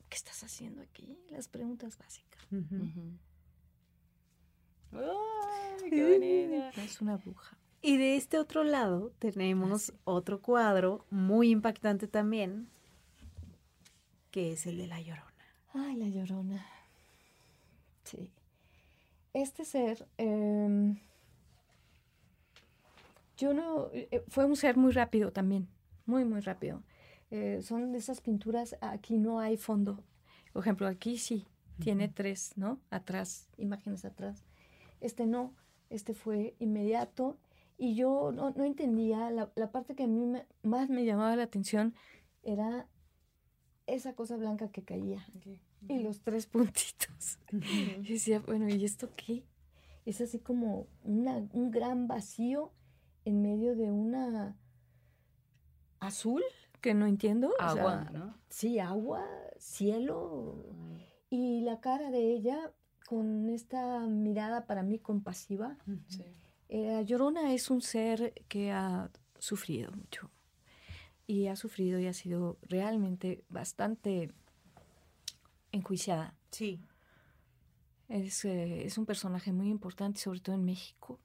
qué estás haciendo aquí? Las preguntas básicas. Ay, qué bonita. Es una bruja. Y de este otro lado tenemos otro cuadro muy impactante también, que es el de la llorona. Ay, la llorona. Sí. Este ser, em, yo no, eh, fue un ser muy rápido también, muy, muy rápido. Eh, son de esas pinturas, aquí no hay fondo. Por ejemplo, aquí sí, tiene tres, ¿no? Atrás, imágenes atrás. Este no, este fue inmediato Y yo no, no entendía, la, la parte que a mí me- más me llamaba la atención era esa cosa blanca que caía y los tres puntitos. Y decía, bueno, ¿y esto qué? Es así como una, un gran vacío en medio de una azul que no entiendo. o sea, Agua, ¿no? Sí, agua, cielo. Y la cara de ella con esta mirada para mí compasiva. Sí. Eh, la Llorona es un ser que ha sufrido mucho. Y ha sufrido y ha sido realmente bastante enjuiciada. Sí. Es, eh, es un personaje muy importante, sobre todo en México.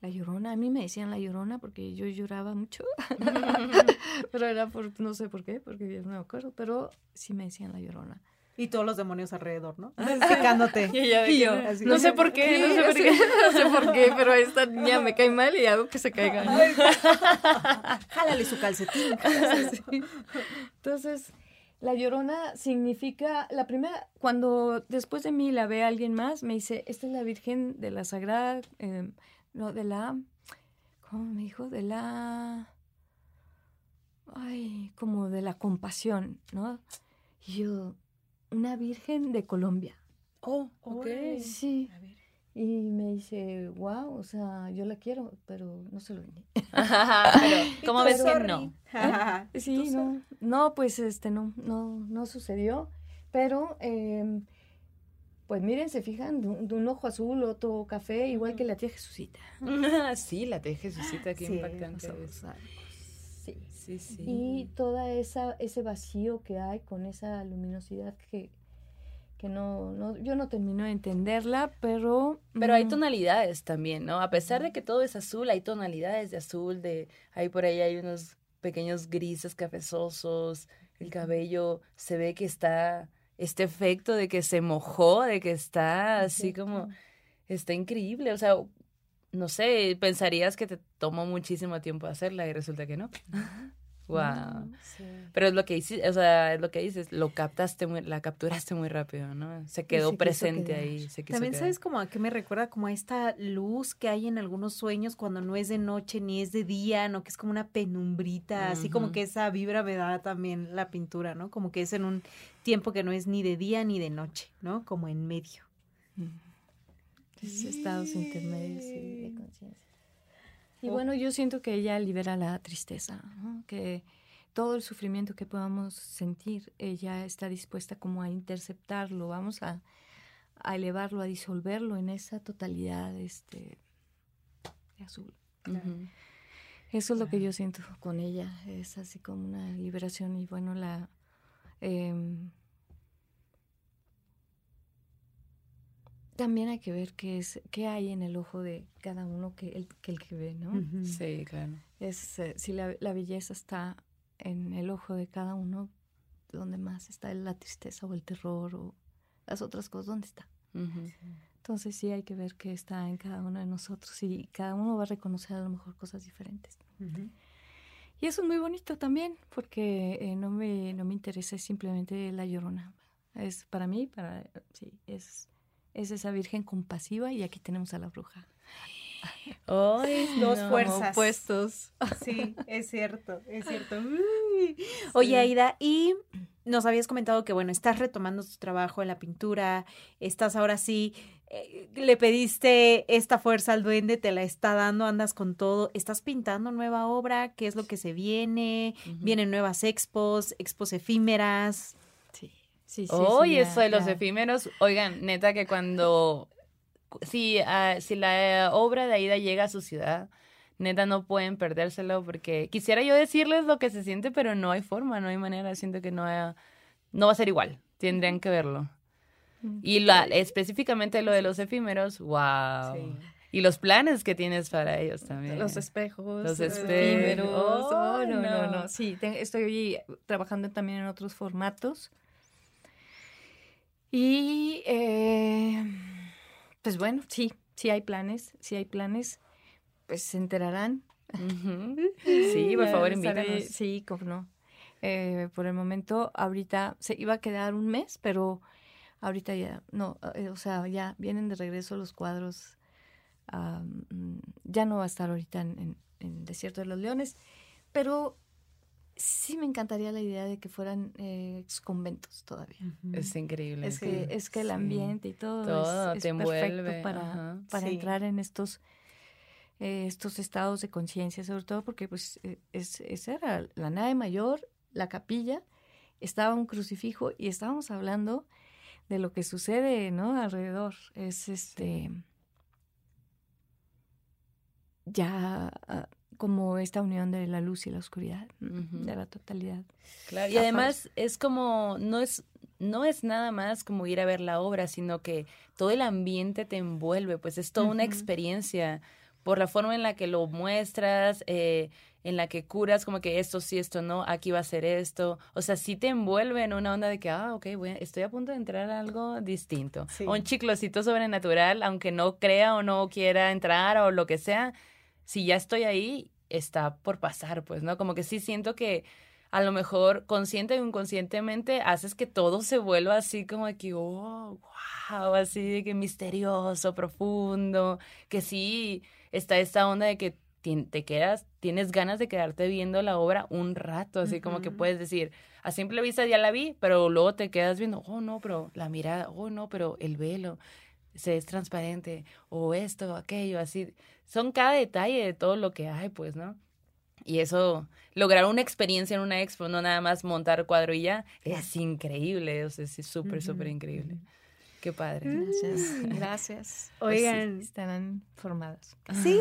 La Llorona, a mí me decían la Llorona porque yo lloraba mucho. <laughs> pero era por, no sé por qué, porque yo no me acuerdo, pero sí me decían la Llorona. Y todos los demonios alrededor, ¿no? <laughs> Y ella de Y yo, así. no sé por qué, no sé por qué. no sé por qué, pero esta niña me cae mal y hago que se caiga. <laughs> ¿no? <laughs> Jálale su calcetín. Sí. Entonces, la llorona significa, la primera, cuando después de mí la ve alguien más, me dice, esta es la Virgen de la Sagrada, eh, no, de la, ¿cómo me dijo? De la, ay, como de la compasión, ¿no? Y yo, una Virgen de Colombia. Oh, ok. Sí. Y me dice, wow, o sea, yo la quiero, pero no se lo vendí. <laughs> Pero, <laughs> ¿cómo ves que Sorry. <laughs> no? Sí, no, no, pues este no, no, no sucedió, pero em, pues miren, se fijan, de un, de un ojo azul, otro café, igual que la tía Jesucita. sí, la de Jesucita, qué Sí, impactante. Sí. Sí. Y toda esa, ese vacío que hay con esa luminosidad que, que no, no, yo no termino de entenderla, pero... Pero hay mm, tonalidades también, ¿no? A pesar de que todo es azul, hay tonalidades de azul, de ahí por ahí hay unos pequeños grises cafezosos, el cabello se ve que está este efecto de que se mojó, de que está así como está increíble, o sea, no sé, pensarías que te tomó muchísimo tiempo hacerla y resulta que no. <laughs> Wow. Pero es lo que dices, o sea, es lo que dices, lo captaste muy, la capturaste muy rápido, ¿no? Se quedó presente ahí, se quiso También quedar. sabes como a qué me recuerda como a esta luz que hay en algunos sueños cuando no es de noche ni es de día, ¿no? Que es como una penumbrita, así como que esa vibra me da también la pintura, ¿no? Como que es en un tiempo que no es ni de día ni de noche, ¿no? Como en medio. Es estados intermedios y de conciencia. Y bueno, yo siento que ella libera la tristeza, ¿no? que todo el sufrimiento que podamos sentir, ella está dispuesta como a interceptarlo, vamos a, a elevarlo, a disolverlo en esa totalidad este, de azul. Ujú. Eso es lo que yo siento con ella, es así como una liberación y bueno, la... em, también hay que ver qué es qué hay en el ojo de cada uno que el que, el que ve, ¿no? Sí, claro. Es eh, si la, la belleza está en el ojo de cada uno, donde más está la tristeza o el terror o las otras cosas, ¿dónde está? Entonces sí hay que ver qué está en cada uno de nosotros y cada uno va a reconocer a lo mejor cosas diferentes. Y eso es muy bonito también, porque eh, no, me, no me interesa simplemente la llorona. Es para mí, para sí, es, es esa virgen compasiva y aquí tenemos a la bruja. Ay, <laughs> Dos no. fuerzas. Opuestos. Sí, es cierto, es cierto. Uy. Oye, Aida, y nos habías comentado que, bueno, estás retomando tu trabajo en la pintura, estás ahora sí, eh, le pediste esta fuerza al duende, te la está dando, andas con todo, estás pintando nueva obra, ¿qué es lo que se viene? Vienen nuevas expos, expos efímeras. Sí, sí. Oye, sí, eso de los ya. efímeros, oigan, neta que cuando, si, ah, si la obra de Aida llega a su ciudad, neta no pueden perdérselo porque quisiera yo decirles lo que se siente, pero no hay forma, no hay manera, siento que no, hay- no va a ser igual, tendrían que verlo. Mm. Y la, específicamente lo de los efímeros, wow. Sí. Y los planes que tienes para ellos también. Los espejos, Los espejos. efímeros. Oh, Ay, no, no, no. no. Sí, te- estoy trabajando también en otros formatos. Y eh, pues bueno, sí, sí hay planes, sí hay planes. Pues se enterarán. Sí, por favor, invítanos. Sí, cómo no. Eh, por el momento, ahorita se iba a quedar un mes, pero ahorita ya, no, eh, o sea, ya vienen de regreso los cuadros ya no va a estar ahorita en, en- en Desierto de los Leones, pero sí me encantaría la idea de que fueran eh, exconventos todavía. Es increíble. Es que, es que el Sí. ambiente y todo, es- Todo es, te envuelve, perfecto para, ajá. para Sí. entrar en estos eh, estos estados de conciencia, sobre todo porque pues eh, es, esa era la nave mayor, la capilla, estaba un crucifijo y estábamos hablando de lo que sucede, ¿no? Alrededor. Es este ya ah, como esta unión de la luz y la oscuridad, de la totalidad. Claro, y además es como, no es, no es nada más como ir a ver la obra, sino que todo el ambiente te envuelve, pues es toda una experiencia por la forma en la que lo muestras, eh, en la que curas como que esto sí, esto no, aquí va a ser esto. O sea, sí te envuelve en una onda de que, ah, ok, a- estoy a punto de entrar a algo distinto. Sí. O un chiclosito sobrenatural, aunque no crea o no quiera entrar o lo que sea, si ya estoy ahí, está por pasar, pues, ¿no? Como que sí siento que a lo mejor consciente o inconscientemente haces que todo se vuelva así como de que, oh, wow, así de que misterioso, profundo, que sí está esta onda de que te quedas, tienes ganas de quedarte viendo la obra un rato, así como que puedes decir, a simple vista ya la vi, pero luego te quedas viendo, oh no, pero la mirada, oh no, pero el velo se es transparente, o esto, aquello, así. Son cada detalle de todo lo que hay, pues, ¿no? Y eso, lograr una experiencia en una expo, no nada más montar cuadro y ya, es increíble, o sea, es súper, súper increíble. Qué padre. Gracias, <laughs> gracias. Oigan. Pues sí, estarán formadas. Sí.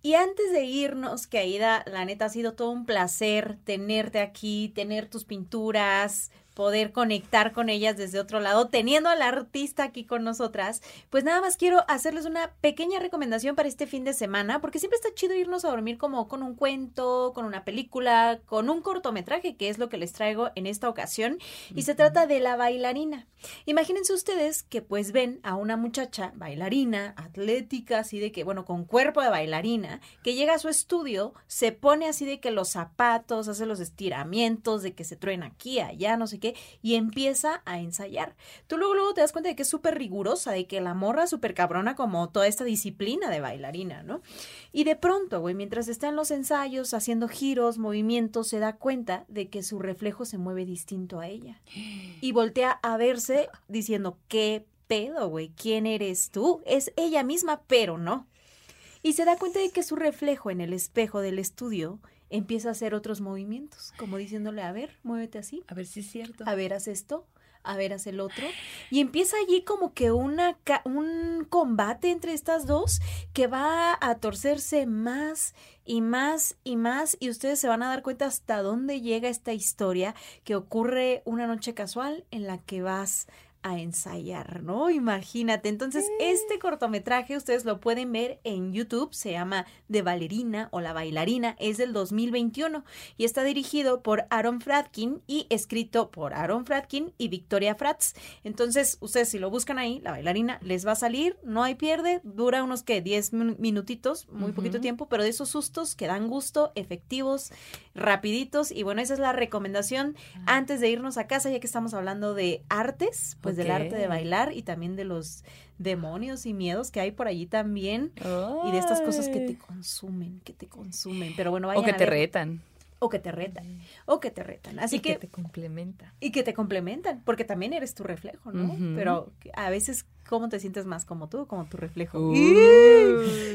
Y antes de irnos, que Aida, la neta ha sido todo un placer tenerte aquí, tener tus pinturas, poder conectar con ellas desde otro lado, teniendo al artista aquí con nosotras, pues nada más quiero hacerles una pequeña recomendación para este fin de semana, porque siempre está chido irnos a dormir como con un cuento, con una película, con un cortometraje, que es lo que les traigo en esta ocasión, y se trata de La bailarina. Imagínense ustedes que pues ven a una muchacha bailarina, atlética, así de que, bueno, con cuerpo de bailarina, que llega a su estudio, se pone así de que los zapatos, hace los estiramientos, de que se truena aquí, allá, no sé qué, y empieza a ensayar. Tú luego, luego te das cuenta de que es súper rigurosa, de que la morra es súper cabrona como toda esta disciplina de bailarina, ¿no? Y de pronto, güey, mientras está en los ensayos, haciendo giros, movimientos, se da cuenta de que su reflejo se mueve distinto a ella. Y voltea a verse diciendo, ¿qué pedo, güey? ¿Quién eres tú? Es ella misma, pero no. Y se da cuenta de que su reflejo en el espejo del estudio empieza a hacer otros movimientos, como diciéndole, a ver, muévete así, A ver si es cierto. a ver, haz esto, a ver, haz el otro. Y empieza allí como que una, un combate entre estas dos que va a torcerse más y más y más y ustedes se van a dar cuenta hasta dónde llega esta historia que ocurre una noche casual en la que vas a ensayar, ¿no? Imagínate. Entonces, este cortometraje ustedes lo pueden ver en YouTube, se llama De Valerina o La Bailarina, es del 2021 y está dirigido por Aaron Fratkin y escrito por Aaron Fratkin y Victoria Fratz. Entonces, ustedes si lo buscan ahí, La Bailarina, les va a salir, no hay pierde, dura unos que 10 min- minutitos, muy poquito tiempo, pero de esos sustos que dan gusto, efectivos, rapiditos y bueno, esa es la recomendación antes de irnos a casa, ya que estamos hablando de artes, pues del arte de bailar y también de los demonios y miedos que hay por allí también y de estas cosas que te consumen, que te consumen, pero bueno, O vayan que a te ver. retan. O que te retan, o que te retan. Así y que, que, te complementa. y que te complementan, porque también eres tu reflejo, ¿no? Pero a veces cómo te sientes más como tú, como tu reflejo.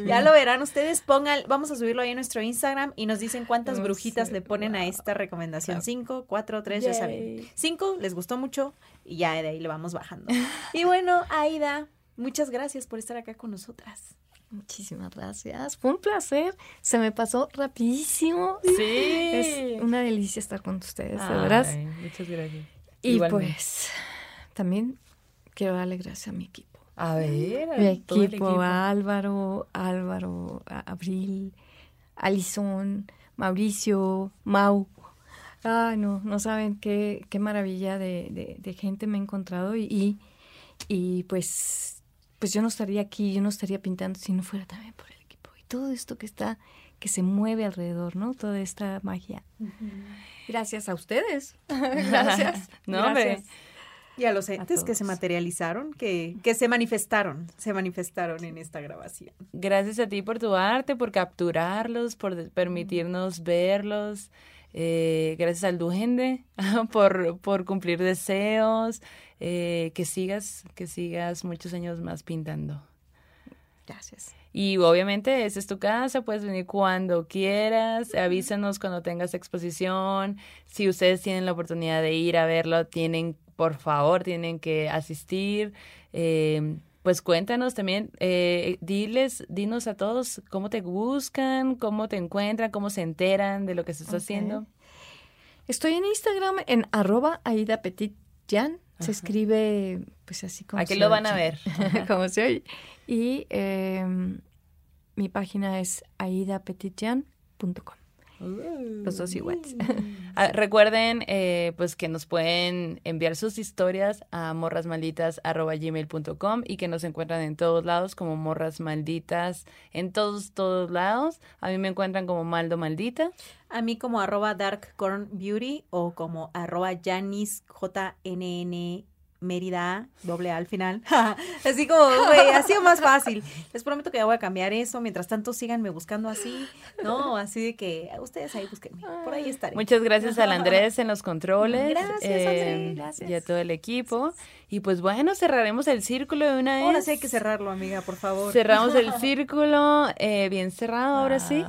Ya lo verán ustedes, pongan, vamos a subirlo ahí en nuestro Instagram y nos dicen cuántas brujitas le ponen a esta recomendación. Ah. Cinco, cuatro, tres, ya saben. Cinco, les gustó mucho y ya de ahí le vamos bajando. <laughs> Y bueno, Aida, muchas gracias por estar acá con nosotras. Muchísimas gracias. Fue un placer. Se me pasó rapidísimo. Sí. Es una delicia estar con ustedes, de veras. Ay, muchas gracias. Y Igualmente. pues también quiero darle gracias a mi equipo. A ver, a Mi equipo, a Álvaro, Álvaro, a Abril, Alison, Mauricio, Mau. Ah, no, no saben qué, qué maravilla de, de- de gente me he encontrado y, y, y, pues, pues yo no estaría aquí, yo no estaría pintando si no fuera también por el equipo. Y todo esto que está, que se mueve alrededor, ¿no? Toda esta magia. Gracias a ustedes. <laughs> Gracias. <laughs> No. Gracias. Y a los entes que se materializaron, que, que se manifestaron, se manifestaron en esta grabación. Gracias a ti por tu arte, por capturarlos, por permitirnos verlos. Eh, gracias al Duende <laughs> por, por cumplir deseos. Eh, que sigas, que sigas muchos años más pintando. Gracias. Y obviamente, esa es tu casa, puedes venir cuando quieras, avísanos cuando tengas exposición. Si ustedes tienen la oportunidad de ir a verlo, tienen, por favor, tienen que asistir. Eh, pues cuéntanos también, eh, diles, dinos a todos cómo te buscan, cómo te encuentran, cómo se enteran de lo que se está Ok. haciendo. Estoy en Instagram en arroba Aida Petit Jan. Se escribe pues así como Aquí lo van a ver. <laughs> como se oye. Y em, mi página es aidapetitjan.com. Los dos iguales. <laughs> Ah, recuerden eh, pues que nos pueden enviar sus historias a morrasmalditas.gmail.com y que nos encuentran en todos lados como morras malditas, en todos, todos lados. A mí me encuentran como Maldo Maldita. A mí como arroba darkcornbeauty o como arroba Janis, J-N-N, Mérida, doble A al final. <laughs> así como, güey, ha sido más fácil. Les prometo que ya voy a cambiar eso. Mientras tanto, síganme buscando así, ¿no? Así de que ustedes ahí búsquenme. Por ahí estaré. Muchas gracias al <laughs> Andrés en los controles. eh, Gracias, Andrés, gracias. Y a todo el equipo. Y pues bueno, cerraremos el círculo de una vez. Ahora sí hay que cerrarlo, amiga, por favor. Cerramos el <laughs> círculo, eh, bien cerrado, ahora sí.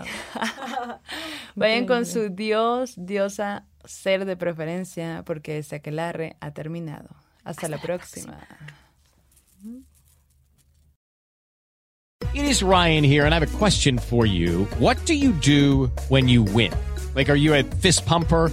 Vayan con su dios, diosa, ser de preferencia, porque este aquelarre ha terminado. Hasta, la, próxima. It is Ryan here, and I have a question for you. What do you do when you win? Like, are you a fist pumper?